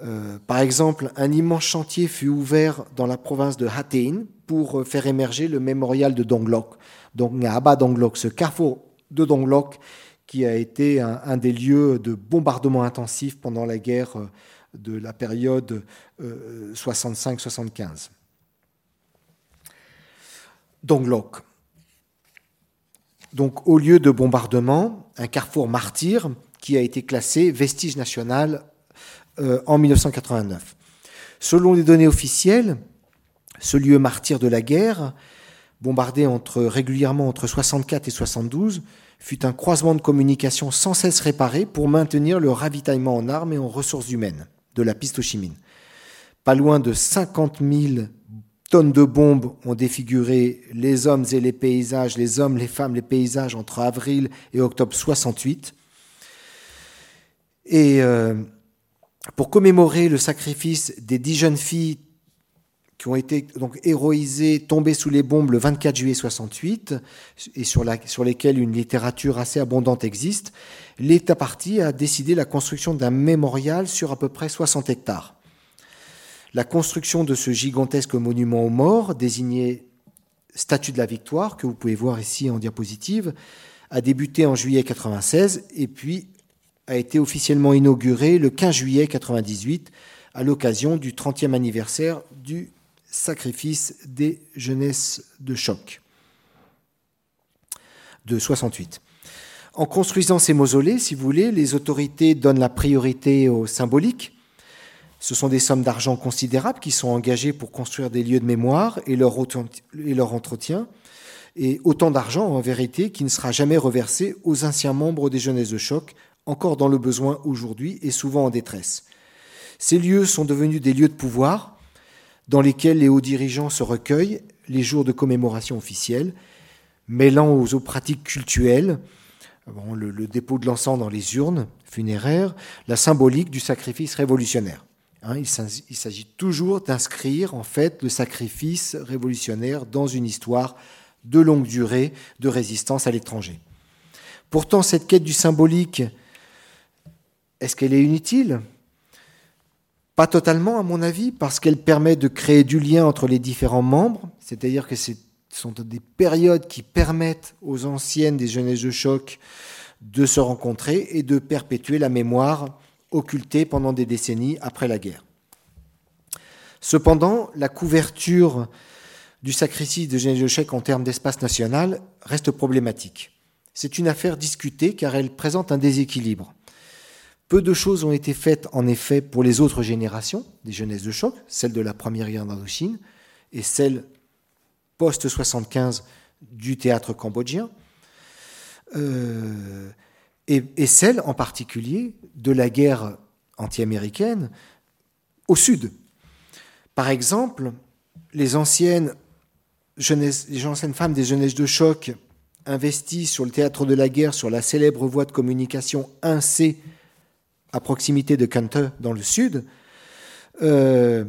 Euh, par exemple, un immense chantier fut ouvert dans la province de Hatay pour faire émerger le mémorial de Donglok. Donc, Abba Donglok, ce carrefour de Donglok qui a été un, des lieux de bombardement intensif pendant la guerre euh, de la période 65-75. Donglok. Donc, au lieu de bombardement, un carrefour martyr qui a été classé vestige national euh, en 1989. Selon les données officielles, ce lieu martyr de la guerre, bombardé régulièrement entre 64 et 72, fut un croisement de communication sans cesse réparé pour maintenir le ravitaillement en armes et en ressources humaines de la piste Ho Chi Minh. Pas loin de 50 000 tonnes de bombes ont défiguré les hommes et les paysages, les hommes, les femmes, les paysages entre avril et octobre 68. Et euh, pour commémorer le sacrifice des dix jeunes filles qui ont été donc héroïsées, tombées sous les bombes le 24 juillet 68, et sur, lesquelles une littérature assez abondante existe, l'État parti a décidé la construction d'un mémorial sur à peu près 60 hectares. La construction de ce gigantesque monument aux morts, désigné Statue de la Victoire, que vous pouvez voir ici en diapositive, a débuté en juillet 96 et puis a été officiellement inauguré le 15 juillet 98 à l'occasion du 30e anniversaire du sacrifice des jeunesses de choc de 68. En construisant ces mausolées, si vous voulez, les autorités donnent la priorité au symbolique, ce sont des sommes d'argent considérables qui sont engagées pour construire des lieux de mémoire et leur, entretien, et autant d'argent en vérité qui ne sera jamais reversé aux anciens membres des jeunesses de choc, encore dans le besoin aujourd'hui et souvent en détresse. Ces lieux sont devenus des lieux de pouvoir dans lesquels les hauts dirigeants se recueillent les jours de commémoration officielle, mêlant aux, pratiques cultuelles, le, dépôt de l'encens dans les urnes funéraires, la symbolique du sacrifice révolutionnaire. Hein, il s'agit toujours d'inscrire en fait le sacrifice révolutionnaire dans une histoire de longue durée de résistance à l'étranger. Pourtant, cette quête du symbolique, est-ce qu'elle est inutile? Pas totalement, à mon avis, parce qu'elle permet de créer du lien entre les différents membres, c'est-à-dire que ce sont des périodes qui permettent aux anciennes des jeunesses de choc de se rencontrer et de perpétuer la mémoire occulté pendant des décennies après la guerre. Cependant, la couverture du sacrifice de Genève en termes d'espace national reste problématique. C'est une affaire discutée car elle présente un déséquilibre. Peu de choses ont été faites en effet pour les autres générations des jeunesses de choc, celle de la première guerre d'Indochine et celle post-75 du théâtre cambodgien. Euh, et, celle en particulier de la guerre anti-américaine au sud. Par exemple, les anciennes, les anciennes femmes des jeunesses de choc investies sur le théâtre de la guerre, sur la célèbre voie de communication 1C à proximité de Kante dans le sud, euh,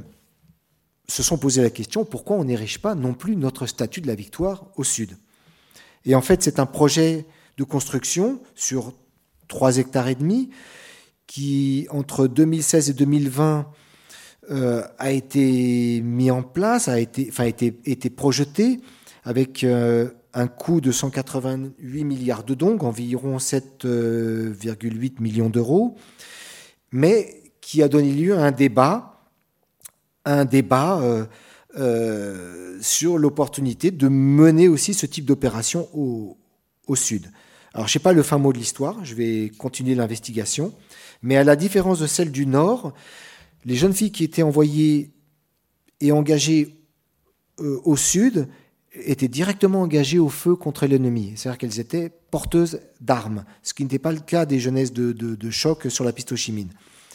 se sont posé la question pourquoi on n'érige pas non plus notre statut de la victoire au sud? Et en fait, c'est un projet de construction sur 3 hectares et demi, qui entre 2016 et 2020 euh, a été mis en place, a été projeté avec euh, un coût de 188 milliards de dong, environ 7,8 euh, millions d'euros, mais qui a donné lieu à un débat, un débat sur l'opportunité de mener aussi ce type d'opération au, sud. Alors, je sais pas le fin mot de l'histoire, je vais continuer l'investigation, mais à la différence de celle du Nord, les jeunes filles qui étaient envoyées et engagées euh, au Sud étaient directement engagées au feu contre l'ennemi, c'est-à-dire qu'elles étaient porteuses d'armes, ce qui n'était pas le cas des jeunesses de, choc sur la piste Ho Chi Minh.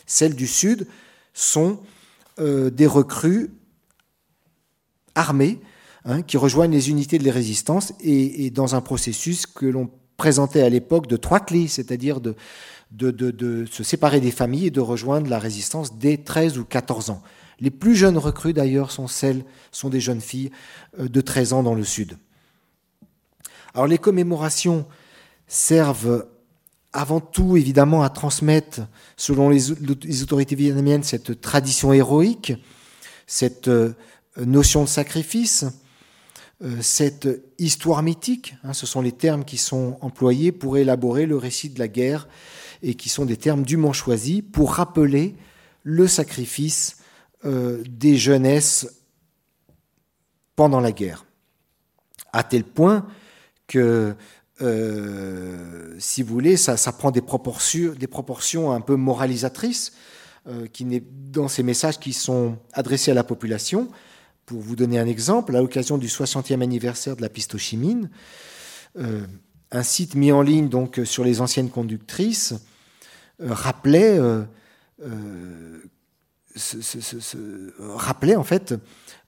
Celles du Sud sont euh, des recrues armées hein, qui rejoignent les unités de la résistance et, dans un processus que l'on présentait à l'époque de trois clés, c'est-à-dire de, de, se séparer des familles et de rejoindre la résistance dès 13 ou 14 ans. Les plus jeunes recrues, d'ailleurs, sont celles, des jeunes filles euh, de 13 ans dans le sud. Alors, les commémorations servent avant tout, évidemment, à transmettre, selon les, autorités vietnamiennes, cette tradition héroïque, cette euh, notion de sacrifice, euh, cette histoire mythique. Hein, ce sont les termes qui sont employés pour élaborer le récit de la guerre et qui sont des termes dûment choisis pour rappeler le sacrifice euh, des jeunesses pendant la guerre. À tel point que, euh, si vous voulez, ça, prend des proportions, un peu moralisatrices euh, dans ces messages qui sont adressés à la population. Pour vous donner un exemple, à l'occasion du 60e anniversaire de la Ho un site mis en ligne donc sur les anciennes conductrices rappelait rappeler en fait,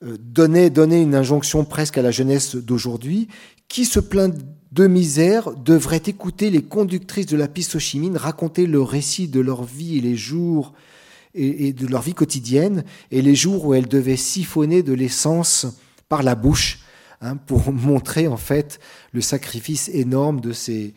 euh, donner, une injonction presque à la jeunesse d'aujourd'hui, qui se plaint de misère devrait écouter les conductrices de la piste Chimine raconter le récit de leur vie et les jours et, de leur vie quotidienne et les jours où elles devaient siphonner de l'essence par la bouche hein, pour *laughs* montrer en fait le sacrifice énorme de ces,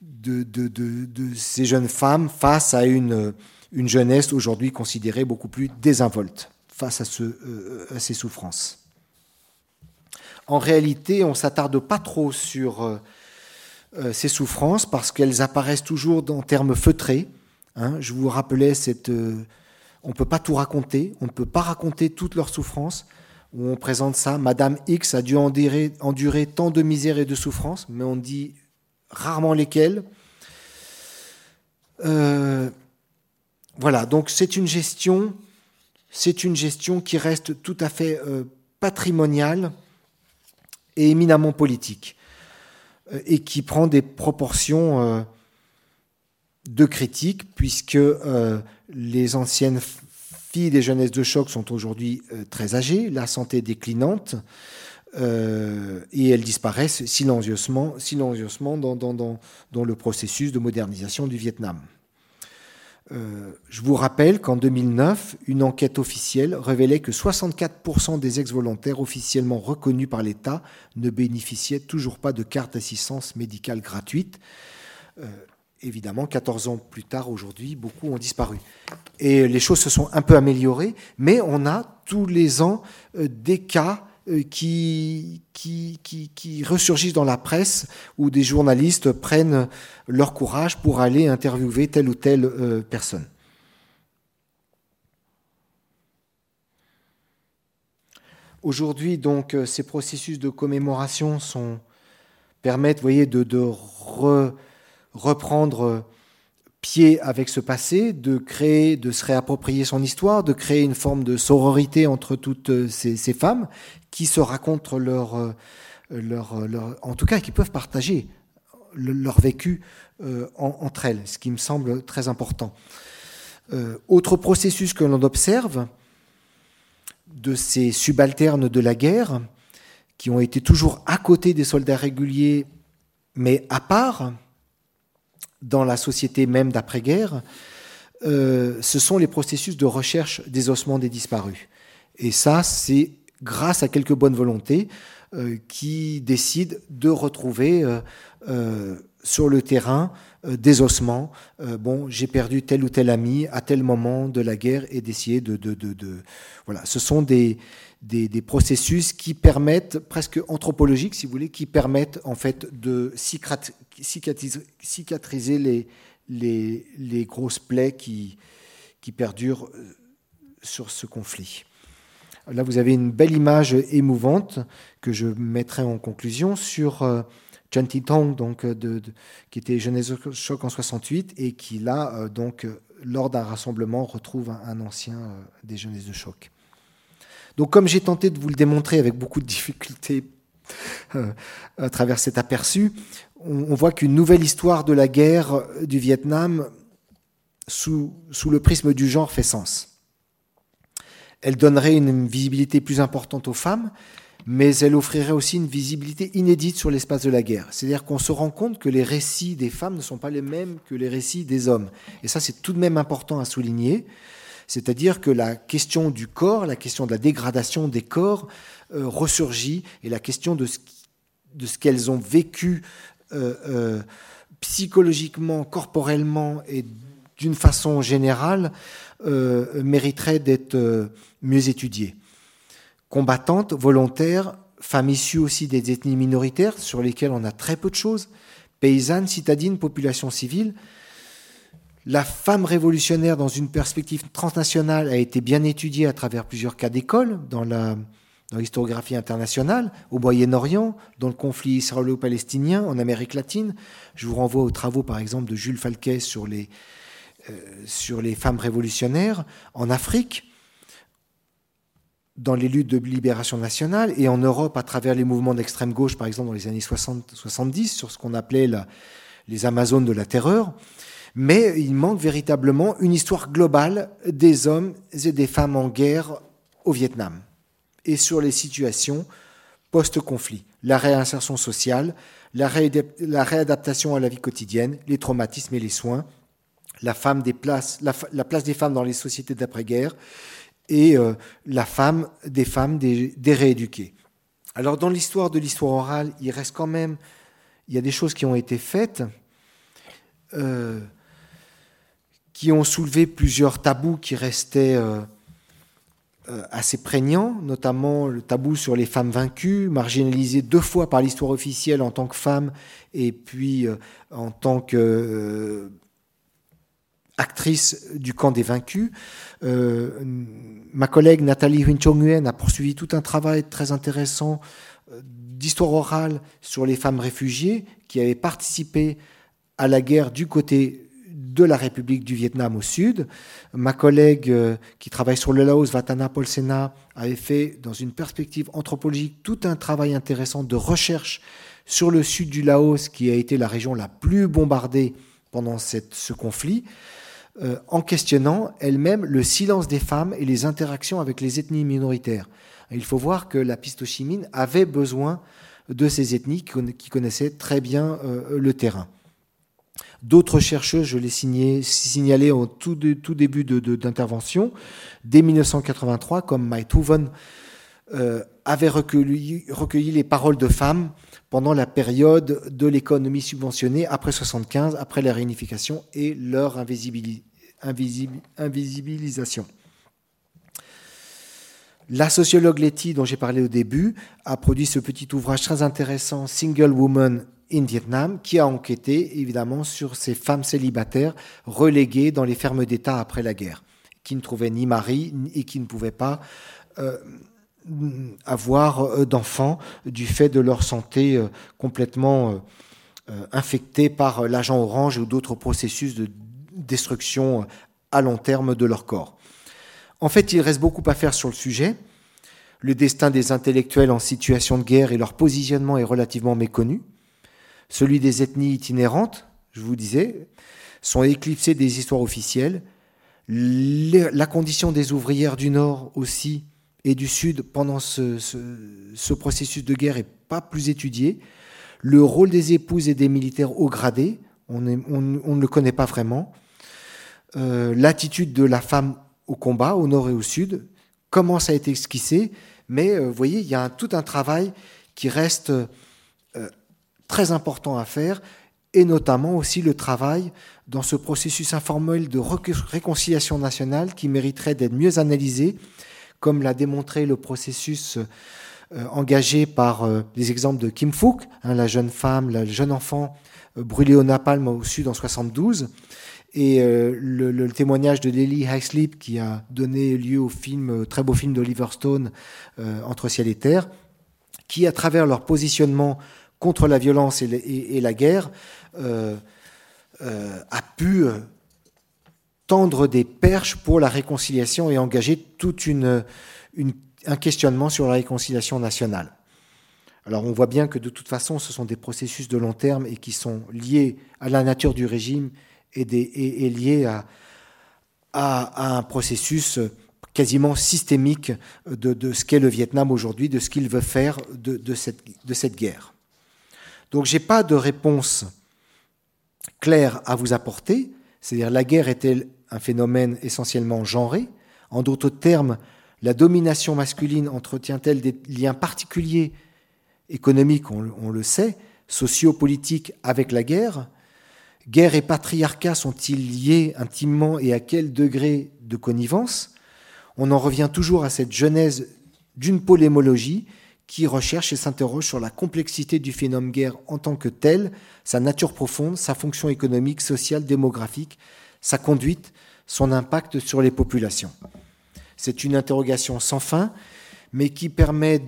de, de, de ces jeunes femmes face à une une jeunesse aujourd'hui considérée beaucoup plus désinvolte face à, euh, ces souffrances. En réalité, on ne s'attarde pas trop sur euh, euh, ces souffrances parce qu'elles apparaissent toujours en termes feutrés. Hein. Je vous rappelais cette... on ne peut pas tout raconter, on ne peut pas raconter toutes leurs souffrances. Où on présente ça, Madame X a dû endurer, tant de misère et de souffrances, mais on dit rarement lesquelles. Voilà, donc c'est une gestion, c'est une gestion qui reste tout à fait euh, patrimoniale et éminemment politique, euh, et qui prend des proportions euh, de critique, puisque les anciennes filles des jeunesses de choc sont aujourd'hui très âgées, la santé déclinante, et elles disparaissent silencieusement, silencieusement dans, dans le processus de modernisation du Vietnam. Euh, je vous rappelle qu'en 2009, une enquête officielle révélait que 64% des ex-volontaires officiellement reconnus par l'État ne bénéficiaient toujours pas de carte d'assistance médicale gratuite. Euh, évidemment, 14 ans plus tard, aujourd'hui, beaucoup ont disparu. Et les choses se sont un peu améliorées, mais on a tous les ans euh, des cas euh, qui, ressurgissent dans la presse où des journalistes prennent leur courage pour aller interviewer telle ou telle euh, personne. Aujourd'hui, donc, euh, ces processus de commémoration sont, permettent, voyez, de reprendre pied avec ce passé, de créer, de se réapproprier son histoire, de créer une forme de sororité entre toutes ces, ces femmes qui se racontent leur, euh, leur, leur, en tout cas, qui peuvent partager leur vécu euh, entre elles, ce qui me semble très important. Euh, autre processus que l'on observe de ces subalternes de la guerre, qui ont été toujours à côté des soldats réguliers, mais à part dans la société même d'après-guerre, ce sont les processus de recherche des ossements des disparus. Et ça, c'est grâce à quelques bonnes volontés, euh, qui décident de retrouver euh, euh, sur le terrain des ossements. bon, j'ai perdu tel ou tel ami à tel moment de la guerre et d'essayer de, de, de, de, Voilà, ce sont des, des, processus qui permettent, presque anthropologiques si vous voulez, qui permettent en fait de cicatriser, les, grosses plaies qui, perdurent sur ce conflit. Là, vous avez une belle image émouvante que je mettrai en conclusion sur euh, Chanti Tong, donc, euh, de, qui était jeunesse choc en 68 et qui, là, euh, donc, lors d'un rassemblement, retrouve un, ancien des jeunesses de choc. Donc, comme j'ai tenté de vous le démontrer avec beaucoup de difficultés à travers cet aperçu, on, voit qu'une nouvelle histoire de la guerre du Vietnam sous, sous le prisme du genre fait sens. Elle donnerait une visibilité plus importante aux femmes, mais elle offrirait aussi une visibilité inédite sur l'espace de la guerre. C'est-à-dire qu'on se rend compte que les récits des femmes ne sont pas les mêmes que les récits des hommes. Et ça, c'est tout de même important à souligner. C'est-à-dire que la question du corps, la question de la dégradation des corps euh, ressurgit, et la question de ce, qu'elles ont vécu euh, euh, psychologiquement, corporellement et d'une façon générale mériterait d'être mieux étudiée combattantes, volontaires, femmes issues aussi des ethnies minoritaires sur lesquelles on a très peu de choses, paysannes, citadines, population civile. La femme révolutionnaire dans une perspective transnationale a été bien étudiée à travers plusieurs cas d'école dans la l'historiographie internationale, au Moyen-Orient, dans le conflit israélo-palestinien, en Amérique latine. Je vous renvoie aux travaux, par exemple, de Jules Falquet sur les, euh, sur les femmes révolutionnaires en Afrique dans les luttes de libération nationale et en Europe à travers les mouvements d'extrême gauche, par exemple dans les années 60, 70, sur ce qu'on appelait les Amazones de la terreur. Mais il manque véritablement une histoire globale des hommes et des femmes en guerre au Vietnam et sur les situations post-conflit, la réinsertion sociale, la, réadaptation à la vie quotidienne, les traumatismes et les soins, la, des place des femmes dans les sociétés d'après-guerre, et euh, la femme des femmes des, rééduquées. Alors dans l'histoire de l'histoire orale, il reste quand même, il y a des choses qui ont été faites, euh, qui ont soulevé plusieurs tabous qui restaient euh, assez prégnants, notamment le tabou sur les femmes vaincues, marginalisées deux fois par l'histoire officielle en tant que femmes et puis en tant que du camp des vaincus. Euh, ma collègue Nathalie Huyn a poursuivi tout un travail très intéressant euh, d'histoire orale sur les femmes réfugiées qui avaient participé à la guerre du côté de la République du Vietnam au sud. Ma collègue euh, qui travaille sur le Laos, Vatana Polsena, avait fait, dans une perspective anthropologique, tout un travail intéressant de recherche sur le sud du Laos, qui a été la région la plus bombardée pendant ce conflit. Euh, en questionnant elle-même le silence des femmes et les interactions avec les ethnies minoritaires. Il faut voir que la pistochimine avait besoin de ces ethnies qui connaissaient très bien euh, le terrain. D'autres chercheuses, je l'ai signalé au tout, début d'intervention, dès 1983, comme Mike Hooven, euh, avait recueilli, les paroles de femmes pendant la période de l'économie subventionnée après 75, après la réunification et leur invisibilisation. La sociologue Letty, dont j'ai parlé au début, a produit ce petit ouvrage très intéressant, Single Woman in Vietnam, qui a enquêté évidemment sur ces femmes célibataires reléguées dans les fermes d'État après la guerre, qui ne trouvaient ni mari et qui ne pouvaient pas euh, avoir euh, d'enfants du fait de leur santé euh, complètement infectée par l'agent orange ou d'autres processus de destruction à long terme de leur corps. En fait, il reste beaucoup à faire sur le sujet. Le destin des intellectuels en situation de guerre et leur positionnement est relativement méconnu. Celui des ethnies itinérantes, je vous disais, sont éclipsés des histoires officielles. La condition des ouvrières du Nord aussi et du Sud pendant ce, processus de guerre est pas plus étudié. Le rôle des épouses et des militaires haut gradés, on, ne le connaît pas vraiment. Euh, l'attitude de la femme au combat, au nord et au sud, comment ça a été esquissé, mais euh, vous voyez, il y a tout un travail qui reste très important à faire, et notamment aussi le travail dans ce processus informel de réconciliation nationale qui mériterait d'être mieux analysé, comme l'a démontré le processus engagé par les exemples de Kim Fook, hein, la jeune femme, le jeune enfant brûlé au napalm au sud en 72, et euh, le, témoignage de Lily Highsleep qui a donné lieu au film, très beau film d'Oliver Stone, euh, Entre ciel et terre, qui, à travers leur positionnement contre la violence et, la guerre, euh, a pu tendre des perches pour la réconciliation et engager tout un questionnement sur la réconciliation nationale. Alors on voit bien que de toute façon, ce sont des processus de long terme et qui sont liés à la nature du régime est, lié à, un processus quasiment systémique de, ce qu'est le Vietnam aujourd'hui, de ce qu'il veut faire de cette guerre. Donc je n'ai pas de réponse claire à vous apporter, c'est-à-dire la guerre est-elle un phénomène essentiellement genré? En d'autres termes, la domination masculine entretient-elle des liens particuliers économiques, on, le sait, sociopolitiques avec la guerre. Guerre et patriarcat sont-ils liés intimement et à quel degré de connivence? On en revient toujours à cette genèse d'une polémologie qui recherche et s'interroge sur la complexité du phénomène guerre en tant que tel, sa nature profonde, sa fonction économique, sociale, démographique, sa conduite, son impact sur les populations. C'est une interrogation sans fin, mais qui permet,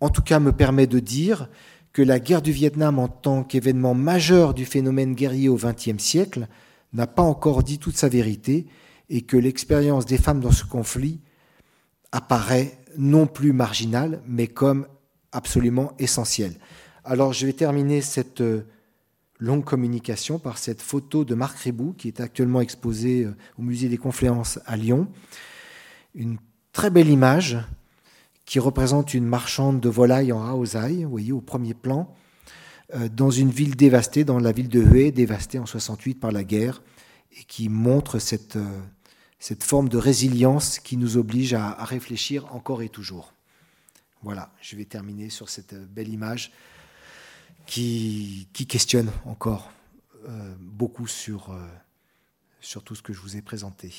en tout cas me permet de dire que la guerre du Vietnam en tant qu'événement majeur du phénomène guerrier au XXe siècle n'a pas encore dit toute sa vérité et que l'expérience des femmes dans ce conflit apparaît non plus marginal, mais comme absolument essentiel. Alors je vais terminer cette euh, longue communication par cette photo de Marc Ribou qui est actuellement exposée euh, au Musée des Confluences à Lyon. Une très belle image qui représente une marchande de volailles en Haosaï, vous voyez au premier plan, euh, dans une ville dévastée, dans la ville de Hue, dévastée en 68 par la guerre, et qui montre cette cette forme de résilience qui nous oblige à, réfléchir encore et toujours. Voilà, je vais terminer sur cette belle image qui, questionne encore euh, beaucoup euh, sur tout ce que je vous ai présenté.